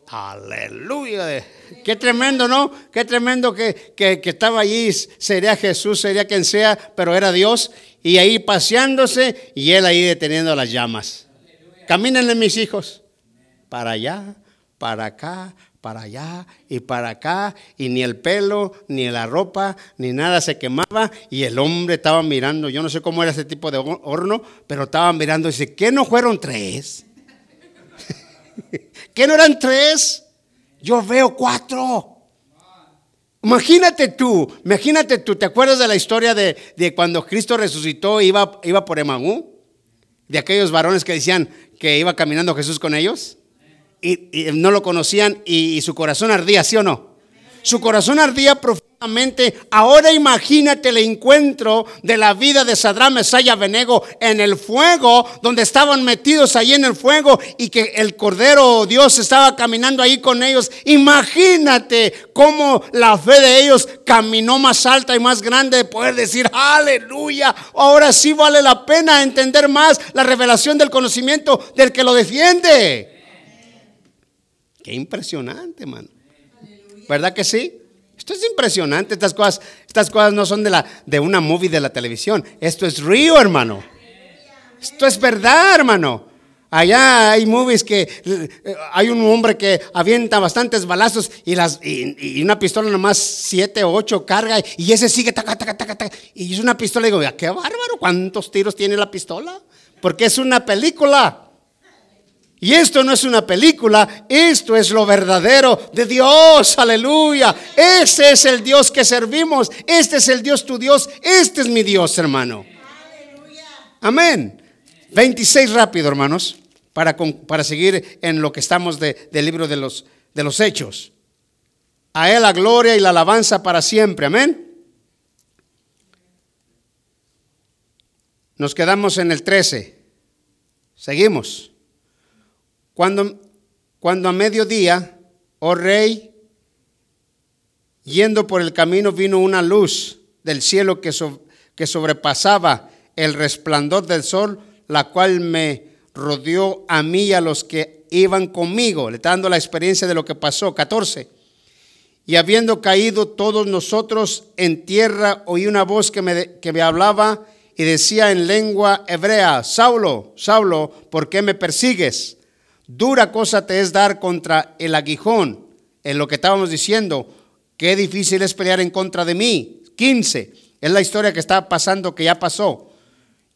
Aleluya. Qué tremendo, ¿no? Qué tremendo que, que- que estaba allí. Sería Jesús, sería quien sea, pero era Dios. Y ahí paseándose y él ahí deteniendo las llamas. Camínenle mis hijos. Para allá, para acá, para allá y para acá. Y ni el pelo, ni la ropa, ni nada se quemaba. Y el hombre estaba mirando. Yo no sé cómo era ese tipo de horno, pero estaba mirando y dice, ¿qué no fueron tres? ¿Qué no eran tres? Yo veo cuatro. Imagínate tú, imagínate tú, ¿te acuerdas de la historia de, de cuando Cristo resucitó iba, iba por Emaú? De aquellos varones que decían que iba caminando Jesús con ellos y, no lo conocían y, y su corazón ardía, ¿sí o no? Su corazón ardía profundamente. Ahora imagínate el encuentro de la vida de Sadrán, Mesaya y Abednego en el fuego, donde estaban metidos ahí en el fuego y que el Cordero Dios estaba caminando ahí con ellos. Imagínate cómo la fe de ellos caminó más alta y más grande de poder decir, aleluya, ahora sí vale la pena entender más la revelación del conocimiento del que lo defiende. Qué impresionante, mano. ¿Verdad que sí? Esto es impresionante. Estas cosas, estas cosas no son de, la, de una movie de la televisión. Esto es río, hermano. Esto es verdad, hermano. Allá hay movies que eh, hay un hombre que avienta bastantes balazos y, las, y, una pistola nomás siete o ocho carga y ese sigue taca, taca, taca, taca. Y es una pistola y digo, qué bárbaro, ¿cuántos tiros tiene la pistola? Porque es una película. Y esto no es una película, esto es lo verdadero de Dios, aleluya. Ese es el Dios que servimos, este es el Dios tu Dios, este es mi Dios, hermano. Amén. 26 rápido, hermanos, para, para seguir en lo que estamos de- del libro de los, de los hechos. A Él la gloria y la alabanza para siempre, amén. Nos quedamos en el 13. Seguimos. Cuando, cuando a mediodía, oh rey, yendo por el camino vino una luz del cielo que, so- que sobrepasaba el resplandor del sol, la cual me rodeó a mí y a los que iban conmigo. Le está dando la experiencia de lo que pasó. 14. Y habiendo caído todos nosotros en tierra, oí una voz que me, que me hablaba y decía en lengua hebrea, Saulo, Saulo, ¿por qué me persigues? Dura cosa te es dar contra el aguijón, en lo que estábamos diciendo, qué difícil es pelear en contra de mí. 15, es la historia que está pasando, que ya pasó.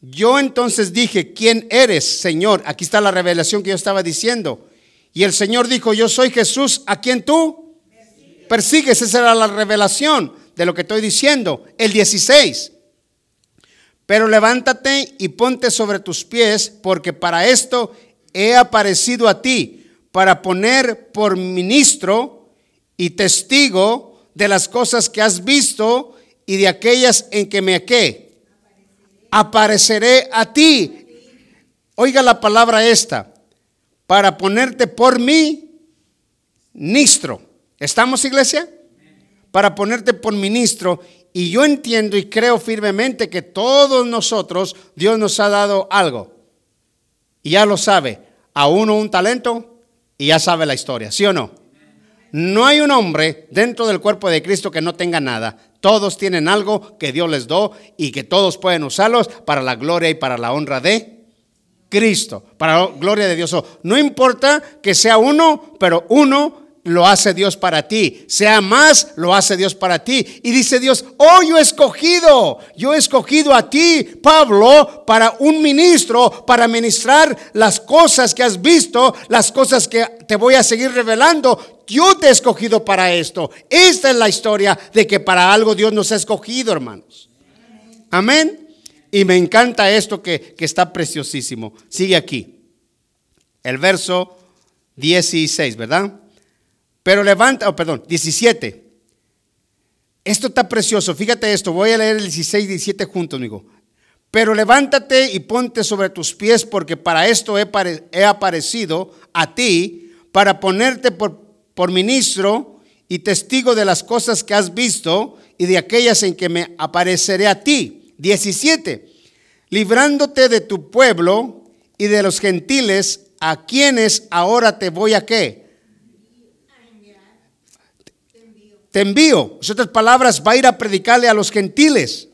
Yo entonces dije, ¿quién eres, Señor? Aquí está la revelación que yo estaba diciendo. Y el Señor dijo, yo soy Jesús, ¿a quién tú? Persigues, esa era la revelación de lo que estoy diciendo. El 16. Pero levántate y ponte sobre tus pies, porque para esto he aparecido a ti, para poner por ministro y testigo de las cosas que has visto y de aquellas en que me qué. Apareceré a ti. Oiga la palabra esta, para ponerte por mí ministro. ¿Estamos, iglesia? Para ponerte por ministro y yo entiendo y creo firmemente que todos nosotros, Dios nos ha dado algo. Y ya lo sabe. A uno un talento y ya sabe la historia, ¿sí o no? No hay un hombre dentro del cuerpo de Cristo que no tenga nada. Todos tienen algo que Dios les dio y que todos pueden usarlos para la gloria y para la honra de Cristo, para la gloria de Dios. No importa que sea uno, pero uno lo hace Dios para ti. Sea más, lo hace Dios para ti. Y dice Dios, oh, yo he escogido, yo he escogido a ti, Pablo, para un ministro, para ministrar las cosas que has visto, las cosas que te voy a seguir revelando. Yo te he escogido para esto. Esta es la historia de que para algo Dios nos ha escogido, hermanos. Amén. Y me encanta esto que, que está preciosísimo. Sigue aquí. El verso 16, ¿verdad? Pero levanta, oh, perdón, 17. Esto está precioso. Fíjate esto. Voy a leer el 16 y 17 juntos, amigo. Pero levántate y ponte sobre tus pies, porque para esto he, aparecido a ti, para ponerte por, por ministro y testigo de las cosas que has visto y de aquellas en que me apareceré a ti. 17. Librándote de tu pueblo y de los gentiles a quienes ahora te voy a qué? Te envío. En otras palabras, va a ir a predicarle a los gentiles.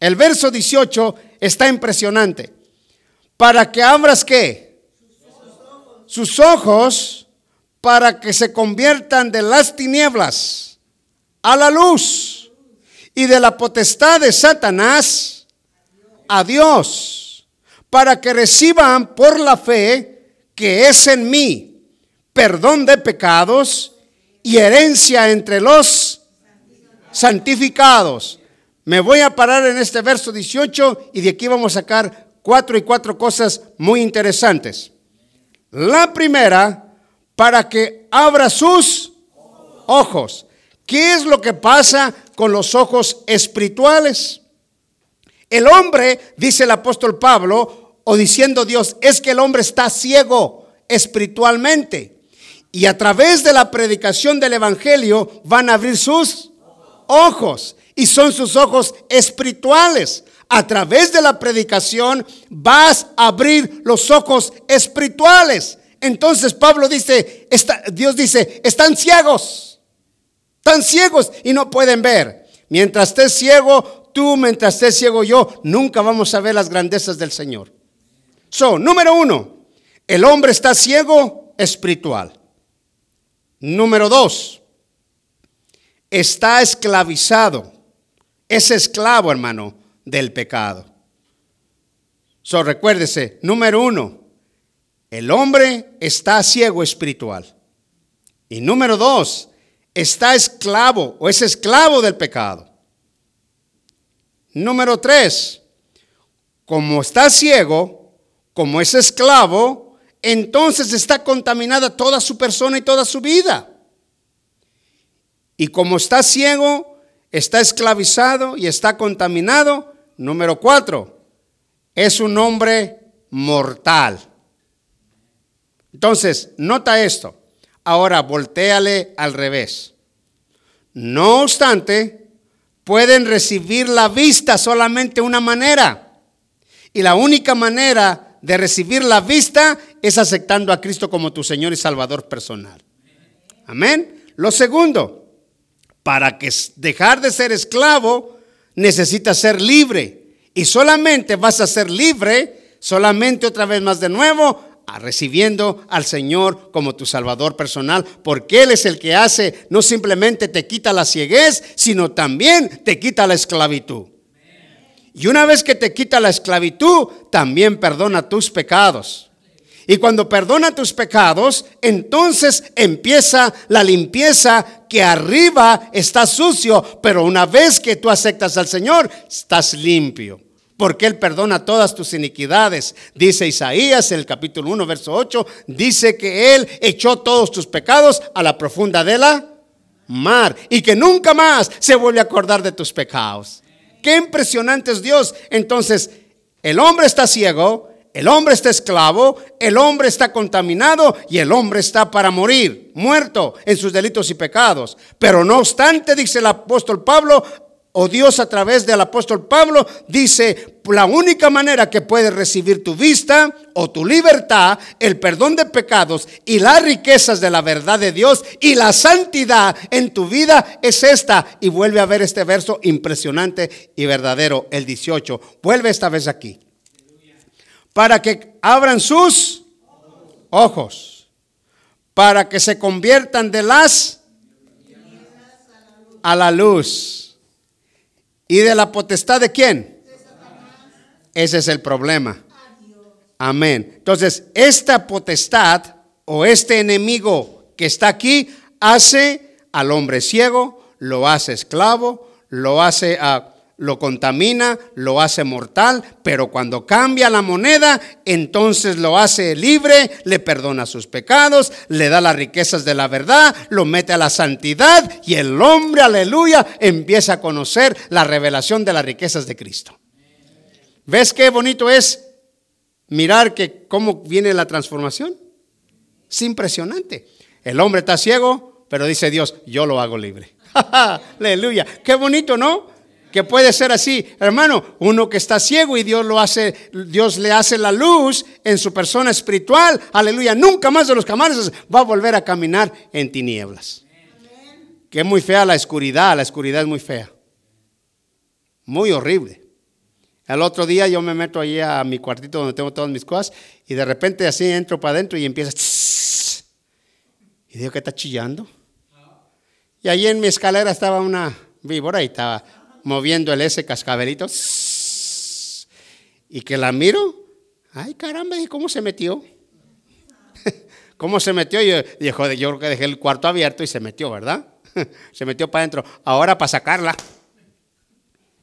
El verso 18 está impresionante. Para que abras qué? Sus ojos para que se conviertan de las tinieblas a la luz y de la potestad de Satanás a Dios, para que reciban por la fe que es en mí perdón de pecados y herencia entre los santificados. Me voy a parar en este verso 18 y de aquí vamos a sacar cuatro y cuatro cosas muy interesantes. La primera, para que abra sus ojos. ¿Qué es lo que pasa con los ojos espirituales? El hombre, dice el apóstol Pablo, o diciendo Dios, es que el hombre está ciego espiritualmente. Y a través de la predicación del Evangelio van a abrir sus ojos. Y son sus ojos espirituales. A través de la predicación vas a abrir los ojos espirituales. Entonces Pablo dice, Dios dice, están ciegos. Están ciegos y no pueden ver. Mientras estés ciego, tú, mientras estés ciego yo, nunca vamos a ver las grandezas del Señor. So, número uno, el hombre está ciego espiritual. Número dos, está esclavizado. Es esclavo, hermano, del pecado. So, recuérdese, número uno, el hombre está ciego espiritual. Y número dos, está esclavo o es esclavo del pecado. Número tres, como está ciego, como es esclavo, entonces está contaminada toda su persona y toda su vida. Y como está ciego, está esclavizado y está contaminado, número cuatro, es un hombre mortal. Entonces, nota esto. Ahora volteale al revés. No obstante, pueden recibir la vista solamente una manera. Y la única manera de recibir la vista es aceptando a Cristo como tu Señor y Salvador personal. Amén. Lo segundo, para que dejar de ser esclavo, necesita ser libre. Y solamente vas a ser libre, solamente otra vez más de nuevo, recibiendo al Señor como tu Salvador personal, porque Él es el que hace, no simplemente te quita la cieguez, sino también te quita la esclavitud. Y una vez que te quita la esclavitud, también perdona tus pecados. Y cuando perdona tus pecados, entonces empieza la limpieza que arriba está sucio, pero una vez que tú aceptas al Señor, estás limpio. Porque Él perdona todas tus iniquidades. Dice Isaías, el capítulo 1, verso 8, dice que Él echó todos tus pecados a la profunda de la mar y que nunca más se vuelve a acordar de tus pecados. Qué impresionante es Dios. Entonces, el hombre está ciego, el hombre está esclavo, el hombre está contaminado y el hombre está para morir, muerto en sus delitos y pecados. Pero no obstante, dice el apóstol Pablo, o Dios a través del apóstol Pablo dice, la única manera que puedes recibir tu vista o tu libertad, el perdón de pecados y las riquezas de la verdad de Dios y la santidad en tu vida es esta. Y vuelve a ver este verso impresionante y verdadero, el 18. Vuelve esta vez aquí. Para que abran sus ojos, para que se conviertan de las a la luz ¿Y de la potestad de quién? Ese es el problema. Amén. Entonces, esta potestad o este enemigo que está aquí hace al hombre ciego, lo hace esclavo, lo hace a lo contamina, lo hace mortal, pero cuando cambia la moneda, entonces lo hace libre, le perdona sus pecados, le da las riquezas de la verdad, lo mete a la santidad y el hombre, aleluya, empieza a conocer la revelación de las riquezas de Cristo. ¿Ves qué bonito es mirar que cómo viene la transformación? Es impresionante. El hombre está ciego, pero dice Dios, yo lo hago libre. Aleluya. Qué bonito, ¿no? Que puede ser así, hermano, uno que está ciego y Dios lo hace, Dios le hace la luz en su persona espiritual, aleluya, nunca más de los camares va a volver a caminar en tinieblas. Que es muy fea la oscuridad, la oscuridad es muy fea. Muy horrible. El otro día yo me meto allí a mi cuartito donde tengo todas mis cosas y de repente así entro para adentro y empieza y digo que está chillando. Y allí en mi escalera estaba una víbora y estaba moviendo el ese cascabelito. Y que la miro. Ay, caramba, ¿y cómo se metió? ¿Cómo se metió? Yo dijo, yo creo que dejé el cuarto abierto y se metió, ¿verdad? se metió para adentro. Ahora para sacarla.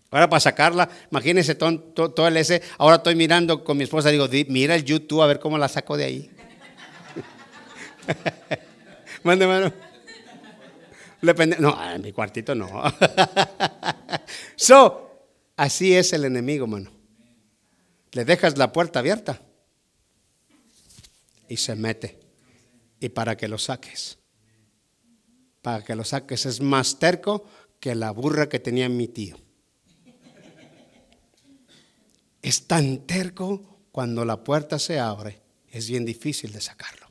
Ahora para sacarla, imagínense todo, todo, el ese. Ahora estoy mirando con mi esposa, digo, mira el YouTube a ver cómo la saco de ahí. Mande mano. No, en mi cuartito no. so, así es el enemigo, mano. Le dejas la puerta abierta y se mete. Y para que lo saques, para que lo saques, es más terco que la burra que tenía mi tío. Es tan terco cuando la puerta se abre, es bien difícil de sacarlo.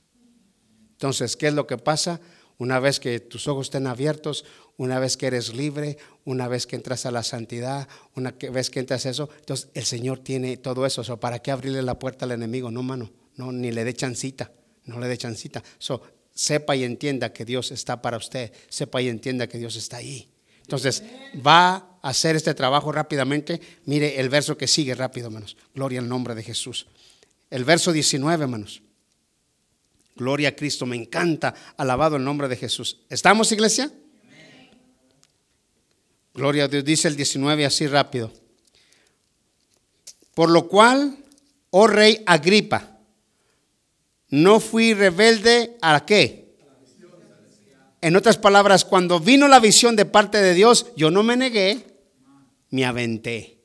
Entonces, ¿qué es lo que pasa? Una vez que tus ojos estén abiertos, una vez que eres libre, una vez que entras a la santidad, una vez que entras a eso, entonces el Señor tiene todo eso. ¿Para qué abrirle la puerta al enemigo? No, mano, no, ni le dé chancita, no le dé chancita. Sepa y entienda que Dios está para usted, sepa y entienda que Dios está ahí. Entonces, va a hacer este trabajo rápidamente. Mire el verso que sigue rápido, hermanos. Gloria al nombre de Jesús. El verso 19, hermanos. Gloria a Cristo, me encanta. Alabado el nombre de Jesús. ¿Estamos, iglesia? Gloria a Dios, dice el 19 así rápido. Por lo cual, oh rey Agripa, no fui rebelde a qué? En otras palabras, cuando vino la visión de parte de Dios, yo no me negué, me aventé.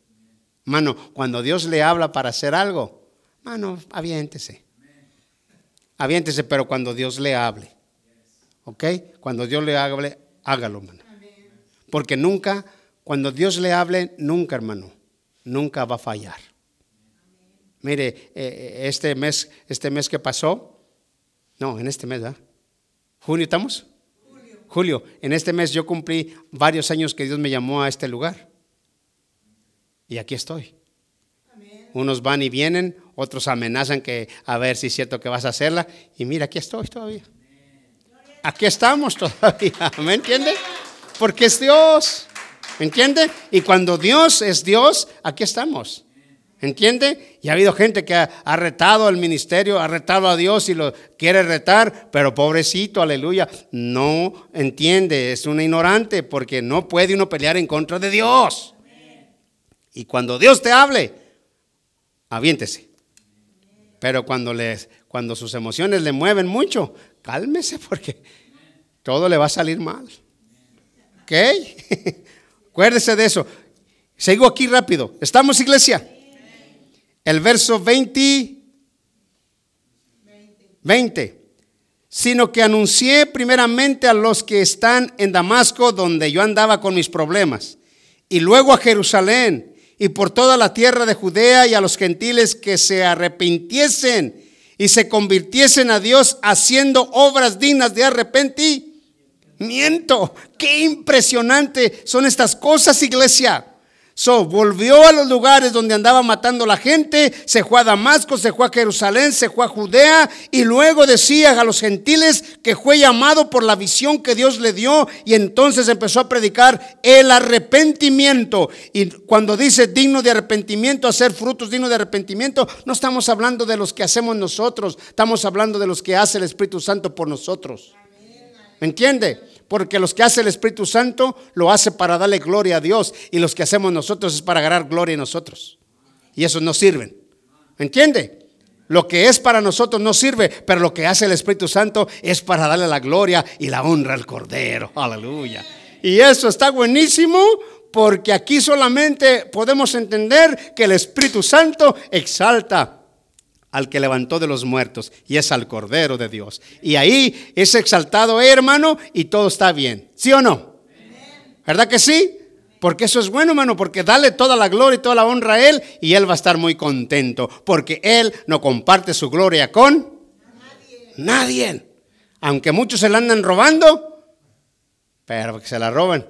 Mano, cuando Dios le habla para hacer algo, mano, aviéntese. Aviéntese, pero cuando Dios le hable. ¿Ok? Cuando Dios le hable, hágalo, hermano. Porque nunca, cuando Dios le hable, nunca, hermano, nunca va a fallar. Mire, eh, eh, este mes, este mes que pasó, no, en este mes, ¿verdad? ¿Junio estamos? Julio. Julio. En este mes yo cumplí varios años que Dios me llamó a este lugar. Y aquí estoy. Unos van y vienen, otros amenazan que a ver si es cierto que vas a hacerla. Y mira, aquí estoy todavía. Aquí estamos todavía. ¿Me entiende? Porque es Dios. ¿Me entiende? Y cuando Dios es Dios, aquí estamos. ¿Entiende? Y ha habido gente que ha, ha, retado al ministerio, ha retado a Dios y lo quiere retar, pero pobrecito, aleluya, no entiende, es una ignorante porque no puede uno pelear en contra de Dios. Y cuando Dios te hable, aviéntese. Pero cuando, les, cuando sus emociones le mueven mucho, cálmese porque todo le va a salir mal. ¿Ok? Acuérdese de eso. Sigo aquí rápido. ¿Estamos, iglesia? El verso 20, 20. Sino que anuncié primeramente a los que están en Damasco, donde yo andaba con mis problemas, y luego a Jerusalén y por toda la tierra de Judea y a los gentiles que se arrepintiesen y se convirtiesen a Dios haciendo obras dignas de arrepentimiento. Qué impresionante son estas cosas, iglesia. So, volvió a los lugares donde andaba matando la gente, se fue a Damasco, se fue a Jerusalén, se fue a Judea y luego decía a los gentiles que fue llamado por la visión que Dios le dio y entonces empezó a predicar el arrepentimiento. Y cuando dice digno de arrepentimiento, hacer frutos dignos de arrepentimiento, no estamos hablando de los que hacemos nosotros, estamos hablando de los que hace el Espíritu Santo por nosotros. ¿Me entiende? Porque los que hace el Espíritu Santo lo hace para darle gloria a Dios y los que hacemos nosotros es para ganar gloria a nosotros. Y eso no sirven. ¿Me entiende? Lo que es para nosotros no sirve, pero lo que hace el Espíritu Santo es para darle la gloria y la honra al Cordero. Aleluya. Y eso está buenísimo porque aquí solamente podemos entender que el Espíritu Santo exalta al que levantó de los muertos y es al Cordero de Dios. Y ahí es exaltado, hermano, y todo está bien. ¿Sí o no? ¿Verdad que sí? Porque eso es bueno, hermano, porque dale toda la gloria y toda la honra a Él y Él va a estar muy contento, porque Él no comparte su gloria con nadie. nadie. Aunque muchos se la andan robando, pero que se la roben,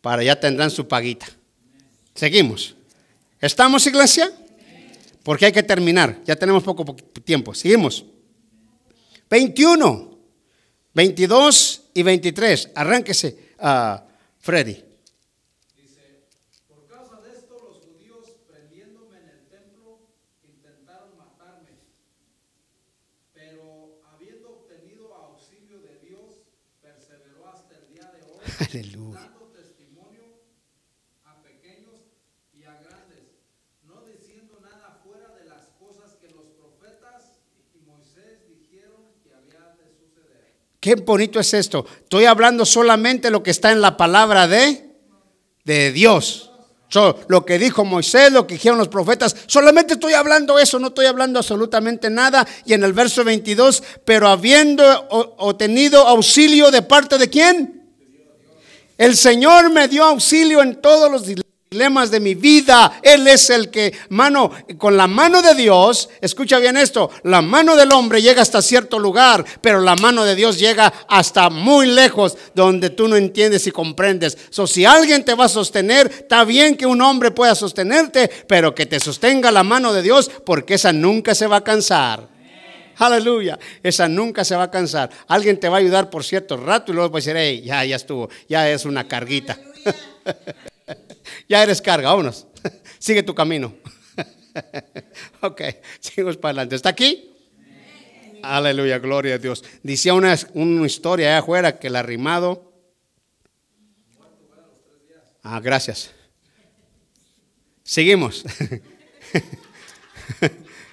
para allá tendrán su paguita. Seguimos. ¿Estamos, iglesia? Porque hay que terminar. Ya tenemos poco, tiempo. Seguimos. 21, 22 y 23. Arránquese, uh, Freddy. Dice, por causa de esto los judíos prendiéndome en el templo intentaron matarme, pero habiendo obtenido auxilio de Dios, perseveró hasta el día de hoy. Aleluya. dando testimonio a pequeños y a grandes, no diciendo nada fuera de las cosas que los profetas y Moisés dijeron que había de suceder. Qué bonito es esto. Estoy hablando solamente lo que está en la palabra de, de Dios. Lo que dijo Moisés, lo que dijeron los profetas, solamente estoy hablando eso, no estoy hablando absolutamente nada. Y en el verso 22, pero habiendo obtenido auxilio de parte de quién? El Señor me dio auxilio en todos los dilemas de mi vida. Él es el que, mano, con la mano de Dios, escucha bien esto, la mano del hombre llega hasta cierto lugar, pero la mano de Dios llega hasta muy lejos, donde tú no entiendes y comprendes. So, si alguien te va a sostener, está bien que un hombre pueda sostenerte, pero que te sostenga la mano de Dios, porque esa nunca se va a cansar. Aleluya. Esa nunca se va a cansar. Alguien te va a ayudar por cierto rato y luego va a decir, hey, ya, ya estuvo, ya es una carguita. Ya eres carga, vámonos. Sigue tu camino. ok, seguimos para adelante. ¿Está aquí? Aleluya, gloria a Dios. Decía una, una historia allá afuera que el arrimado. Ah, gracias. Seguimos.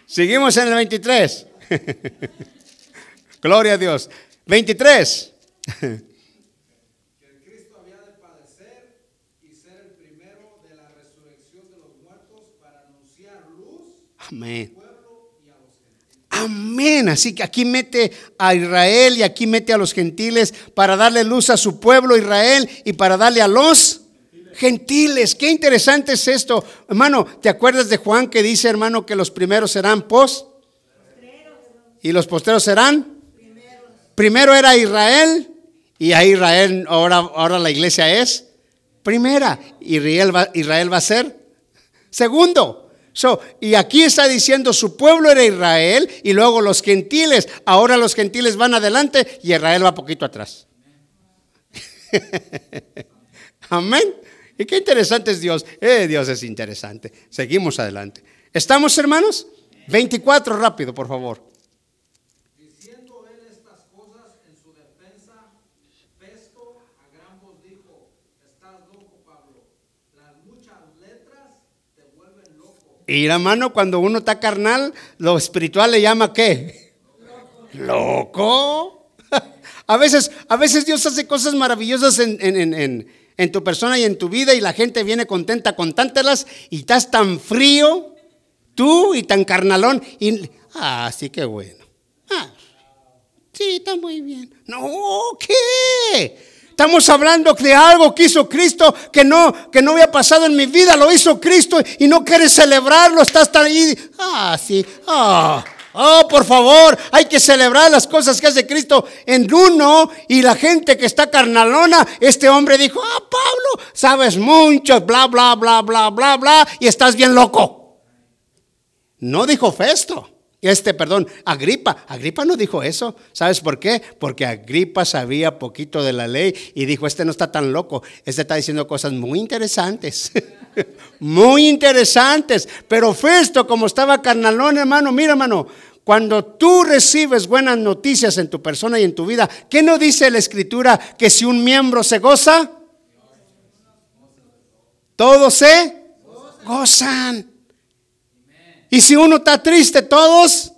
Seguimos en el 23. Gloria a Dios. 23. que el Cristo había de padecer y ser el primero de la resurrección de los muertos para anunciar luz Amén. Amén. Así que aquí mete a Israel y aquí mete a los gentiles para darle luz a su pueblo Israel y para darle a los gentiles. Qué interesante es esto. Hermano, ¿te acuerdas de Juan que dice, hermano, que los primeros serán pos? Y los posteros serán? Primero era Israel y a Israel, ahora, ahora la iglesia es primera. Israel Israel va a ser segundo. Y aquí está diciendo su pueblo era Israel y luego los gentiles. Ahora los gentiles van adelante y Israel va poquito atrás. Amén. Y qué interesante es Dios. Eh, Dios es interesante. Seguimos adelante. ¿Estamos, hermanos? 24, rápido, por favor. Diciendo él estas cosas en su defensa, Festo a gran voz dijo, estás loco, Pablo. Las muchas letras te vuelven loco. Y la mano, cuando uno está carnal, lo espiritual le llama qué? Loco. A veces, a veces Dios hace cosas maravillosas en, en- en- en- tu persona y en tu vida y la gente viene contenta contántelas y estás tan frío, tú y tan carnalón. Y, ah, sí, qué bueno. Ah, sí, está muy bien. No, ¿qué? Estamos hablando de algo que hizo Cristo que no, que no había pasado en mi vida, lo hizo Cristo y no quieres celebrarlo, estás tan ahí. Ah, sí. Ah. Oh, por favor, hay que celebrar las cosas que hace Cristo en uno y la gente que está carnalona. Este hombre dijo, ah, Pablo, sabes mucho, bla, bla, bla, bla, bla, bla, y estás bien loco. No dijo Festo. Este, perdón, Agripa. Agripa no dijo eso. ¿Sabes por qué? Porque Agripa sabía poquito de la ley y dijo, este no está tan loco. Este está diciendo cosas muy interesantes. muy interesantes. Pero Festo, como estaba carnalón, hermano, mira, hermano, cuando tú recibes buenas noticias en tu persona y en tu vida, ¿qué no dice la escritura que si un miembro se goza? Todos se gozan. Y si uno está triste, todos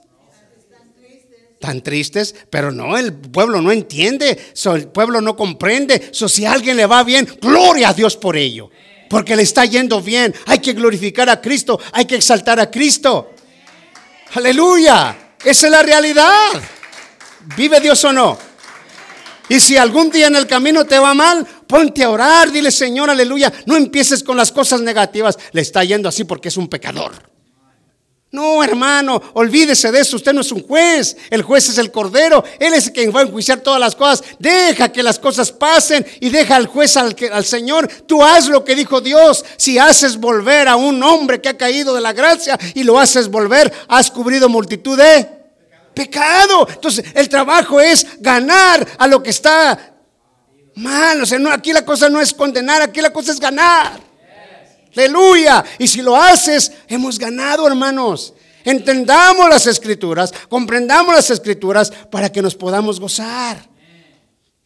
tan tristes, pero no, el pueblo no entiende, el pueblo no comprende. So, si a alguien le va bien, gloria a Dios por ello, porque le está yendo bien. Hay que glorificar a Cristo, hay que exaltar a Cristo. Aleluya, esa es la realidad. ¿Vive Dios o no? Y si algún día en el camino te va mal, ponte a orar, dile Señor, aleluya. No empieces con las cosas negativas. Le está yendo así porque es un pecador. No, hermano, olvídese de eso. Usted no es un juez. El juez es el cordero. Él es quien va a enjuiciar todas las cosas. Deja que las cosas pasen y deja al juez al, al Señor. Tú haz lo que dijo Dios. Si haces volver a un hombre que ha caído de la gracia y lo haces volver, has cubrido multitud de pecado. Entonces, el trabajo es ganar a lo que está mal. O sea, no, aquí la cosa no es condenar, aquí la cosa es ganar. Aleluya. Y si lo haces, hemos ganado, hermanos. Entendamos las escrituras, comprendamos las escrituras para que nos podamos gozar.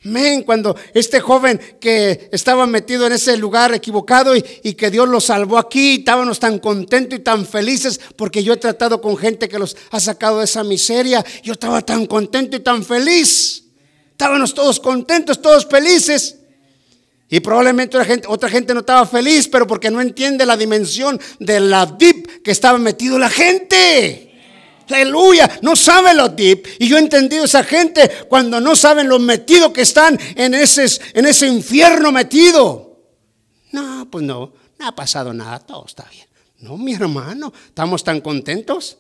Amén. Cuando este joven que estaba metido en ese lugar equivocado y, y que Dios lo salvó aquí, estábamos tan contentos y tan felices porque yo he tratado con gente que los ha sacado de esa miseria. Yo estaba tan contento y tan feliz. Estábamos todos contentos, todos felices. Y probablemente otra gente, otra gente no estaba feliz, pero porque no entiende la dimensión de la deep que estaba metido la gente. Aleluya, no sabe lo deep. Y yo he entendido esa gente cuando no saben lo metido que están en ese, en ese infierno metido. No, pues no, no ha pasado nada, todo está bien. No, mi hermano, estamos tan contentos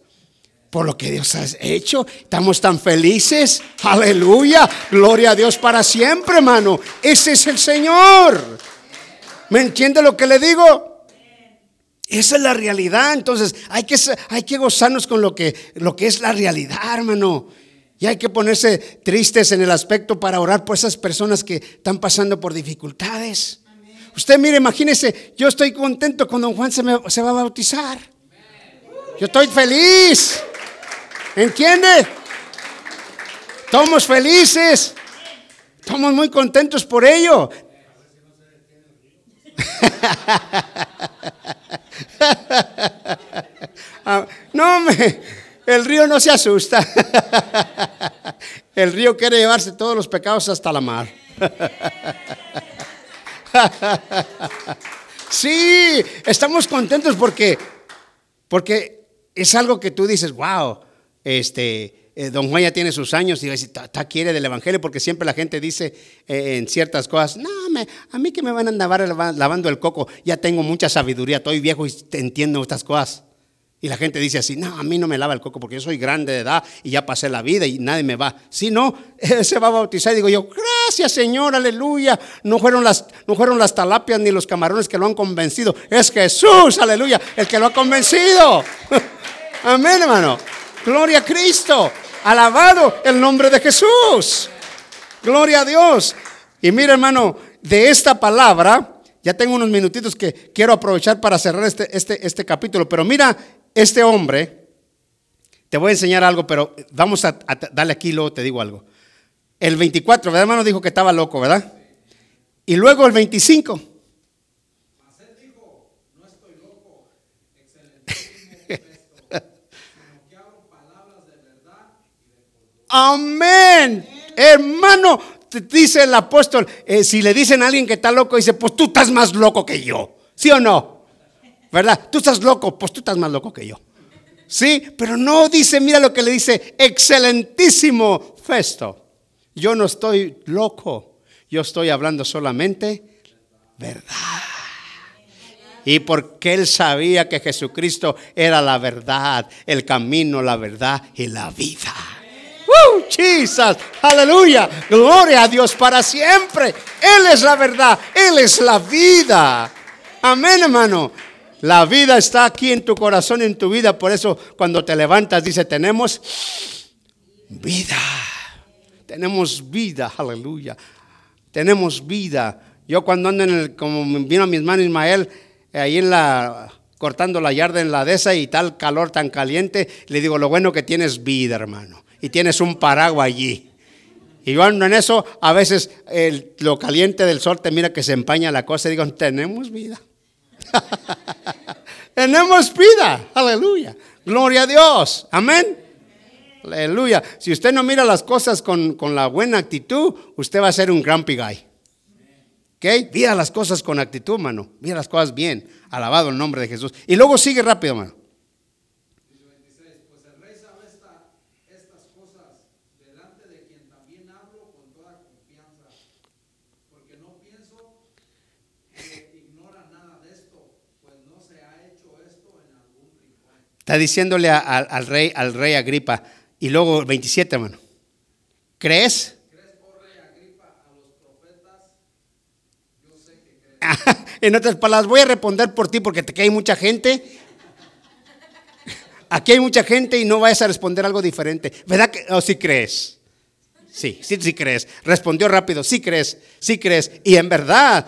por lo que Dios ha hecho. Estamos tan felices. Aleluya. Gloria a Dios para siempre, hermano. Ese es el Señor. ¿Me entiende lo que le digo? Esa es la realidad. Entonces hay que, hay que gozarnos con lo que, lo que es la realidad, hermano. Y hay que ponerse tristes en el aspecto para orar por esas personas que están pasando por dificultades. Usted mire, imagínese, yo estoy contento cuando Juan se va a bautizar. Yo estoy feliz. ¿Entiende? Estamos felices. Estamos muy contentos por ello. No, me, el río no se asusta. El río quiere llevarse todos los pecados hasta la mar. Sí, estamos contentos porque, porque es algo que tú dices, wow, este, eh, don Juan ya tiene sus años y "Ta- ta quiere del Evangelio porque siempre la gente dice eh, en ciertas cosas, no, a mí que me van a andar lava- lavando el coco, ya tengo mucha sabiduría, estoy viejo y entiendo estas cosas. Y la gente dice así, no, a mí no me lava el coco porque yo soy grande de edad y ya pasé la vida y nadie me va. Si no, él se va a bautizar y digo yo, Gracias, Señor, aleluya. No fueron las, no fueron las talapias ni los camarones que lo han convencido. Es Jesús, aleluya, el que lo ha convencido. Amén, hermano. Gloria a Cristo. Alabado el nombre de Jesús. Gloria a Dios. Y mira, hermano, de esta palabra, ya tengo unos minutitos que quiero aprovechar para cerrar este, este, este capítulo, pero mira, este hombre, te voy a enseñar algo, pero vamos a, a darle aquí, luego te digo algo. El 24, ¿verdad, hermano? Dijo que estaba loco, ¿verdad? Y luego el 25. Mas él dijo, no estoy loco, excelentísimo esto, sino que hablo palabras de verdad y de cordura. Amén. Hermano, dice el apóstol, eh, si le dicen a alguien que está loco, dice, pues tú estás más loco que yo. ¿Sí o no? ¿Verdad? Tú estás loco, pues tú estás más loco que yo. Sí, pero no dice, mira lo que le dice, excelentísimo Festo. Yo no estoy loco, yo estoy hablando solamente verdad. Y porque él sabía que Jesucristo era la verdad, el camino, la verdad y la vida. ¡Uh, Jesus! Aleluya. Gloria a Dios para siempre. Él es la verdad. Él es la vida. Amén, hermano. La vida está aquí en tu corazón, en tu vida. Por eso cuando te levantas dice, tenemos vida. Tenemos vida. Aleluya. Tenemos vida. Yo cuando ando en el, como vino mis manos Ismael, ahí en la, cortando la yarda en la de esa y tal calor tan caliente, le digo, lo bueno que tienes vida, hermano. Y tienes un paraguas allí. Y yo en eso, a veces el- lo caliente del sol te mira que se empaña la cosa y digo, tenemos vida. tenemos vida. Aleluya. Gloria a Dios. Amén. Aleluya. Si usted no mira las cosas con, con la buena actitud, usted va a ser un grumpy guy. ¿Ok? Mira las cosas con actitud, mano. Mira las cosas bien. Alabado el nombre de Jesús. Y luego sigue rápido, mano. Dice 26, pues el rey sabe esta- estas cosas delante de quien también hablo con toda confianza, porque no pienso que ignora nada de esto, pues no se ha hecho esto en algún rincón. Está diciéndole al rey, al rey Agripa. Y luego el 27, hermano. ¿Crees? ¿Crees, oh rey Agripa, crees. en otras palabras, voy a responder por ti porque te hay mucha gente. Aquí hay mucha gente y no vayas a responder algo diferente. ¿Verdad que o sí crees? Sí, sí, sí crees. Respondió rápido, sí crees, sí crees. Y en verdad,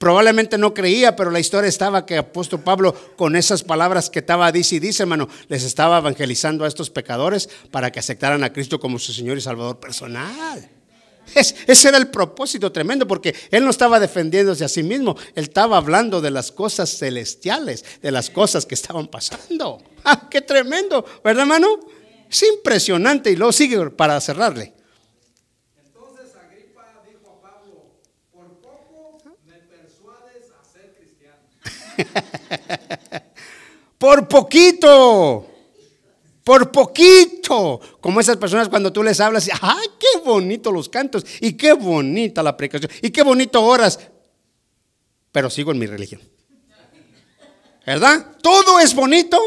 probablemente no creía, pero la historia estaba que apóstol Pablo, con esas palabras que estaba dice y dice, hermano, les estaba evangelizando a estos pecadores para que aceptaran a Cristo como su Señor y Salvador personal. Es- ese era el propósito tremendo, porque él no estaba defendiéndose a sí mismo, él estaba hablando de las cosas celestiales, de las cosas que estaban pasando. ¡Ah, qué tremendo! ¿Verdad, hermano? Es impresionante. Y luego sigue para cerrarle. Entonces Agripa dijo a Pablo, por poco me persuades a ser cristiano. Por poquito. Por poquito. Como esas personas cuando tú les hablas, ¡ay, qué bonito los cantos! Y qué bonita la predicación. Y qué bonito oras. Pero sigo en mi religión. ¿Verdad? Todo es bonito,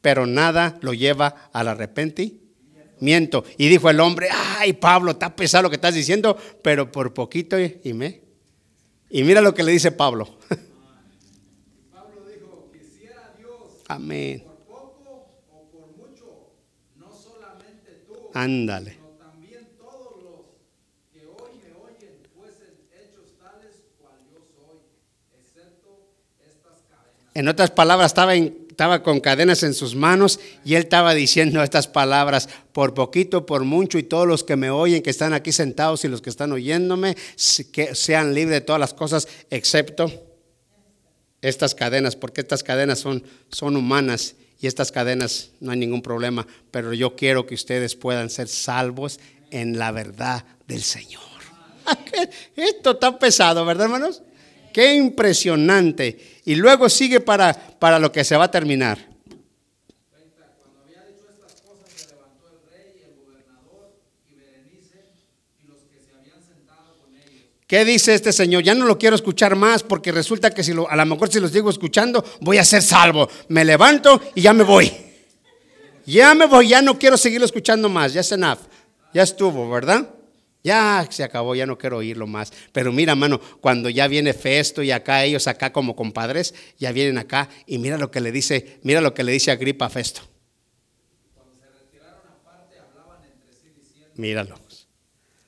pero nada lo lleva al arrepentimiento. Y dijo el hombre, ay Pablo, está pesado lo que estás diciendo, pero por poquito y me. Y mira lo que le dice. Pablo estas cadenas. En otras palabras, estaba, en- estaba con cadenas en sus manos y él estaba diciendo estas palabras, por poquito, por mucho, y todos los que me oyen, que están aquí sentados y los que están oyéndome, que sean libres de todas las cosas, excepto estas cadenas, porque estas cadenas son, son humanas y estas cadenas no hay ningún problema, pero yo quiero que ustedes puedan ser salvos en la verdad del Señor. Esto está pesado, ¿verdad, hermanos? Qué impresionante. Y luego sigue para, para lo que se va a terminar. 30. Cuando había dicho estas cosas, se levantó el rey y el gobernador y Berenice y los que se habían sentado con ellos. ¿Qué dice este señor? Ya no lo quiero escuchar más porque resulta que si lo, a lo mejor si lo sigo escuchando voy a ser salvo. Me levanto y ya me voy. Ya me voy, ya no quiero seguirlo escuchando más. Ya es enough. Ya estuvo, ¿verdad? Ya se acabó, ya no quiero oírlo más. Pero mira, mano, cuando ya viene Festo y acá ellos acá como compadres, ya vienen acá y mira lo que le dice, mira lo que le dice Agripa a Festo. Cuando se retiraron aparte, hablaban entre sí diciendo, Míralo.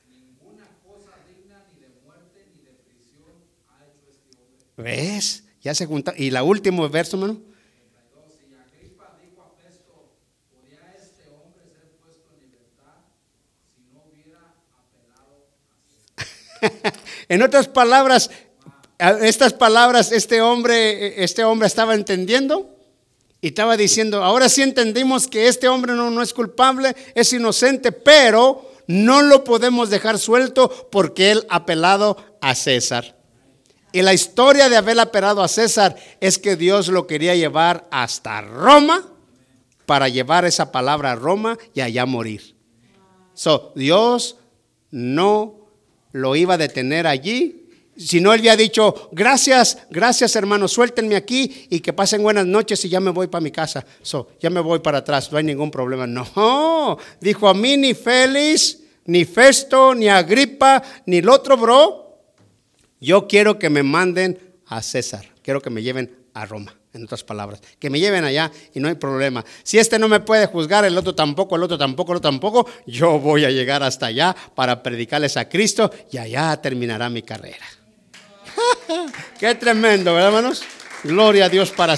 ninguna cosa digna ni de muerte ni de prisión ha hecho este hombre. ¿Ves? Ya se junta. Y la último verso, mano. 32. Y Agripa dijo a Festo, ¿podía hombre ser puesto en otras palabras, estas palabras este hombre, este hombre estaba entendiendo y estaba diciendo, ahora sí entendimos que este hombre no, no es culpable, es inocente, pero no lo podemos dejar suelto porque él ha apelado a César. Y la historia de haber apelado a César es que Dios lo quería llevar hasta Roma para llevar esa palabra a Roma y allá morir. So, Dios no lo iba a detener allí. Si no, él había dicho, gracias, gracias hermano, suéltenme aquí y que pasen buenas noches y ya me voy para mi casa. So, ya me voy para atrás, no hay ningún problema. No, dijo a mí ni Félix, ni Festo, ni Agripa, ni el otro bro. Yo quiero que me manden a César, quiero que me lleven a Roma, en otras palabras, que me lleven allá y no hay problema. Si este no me puede juzgar, el otro tampoco, el otro tampoco, el otro tampoco, yo voy a llegar hasta allá para predicarles a Cristo y allá terminará mi carrera. Qué tremendo, ¿verdad, hermanos? Gloria a Dios para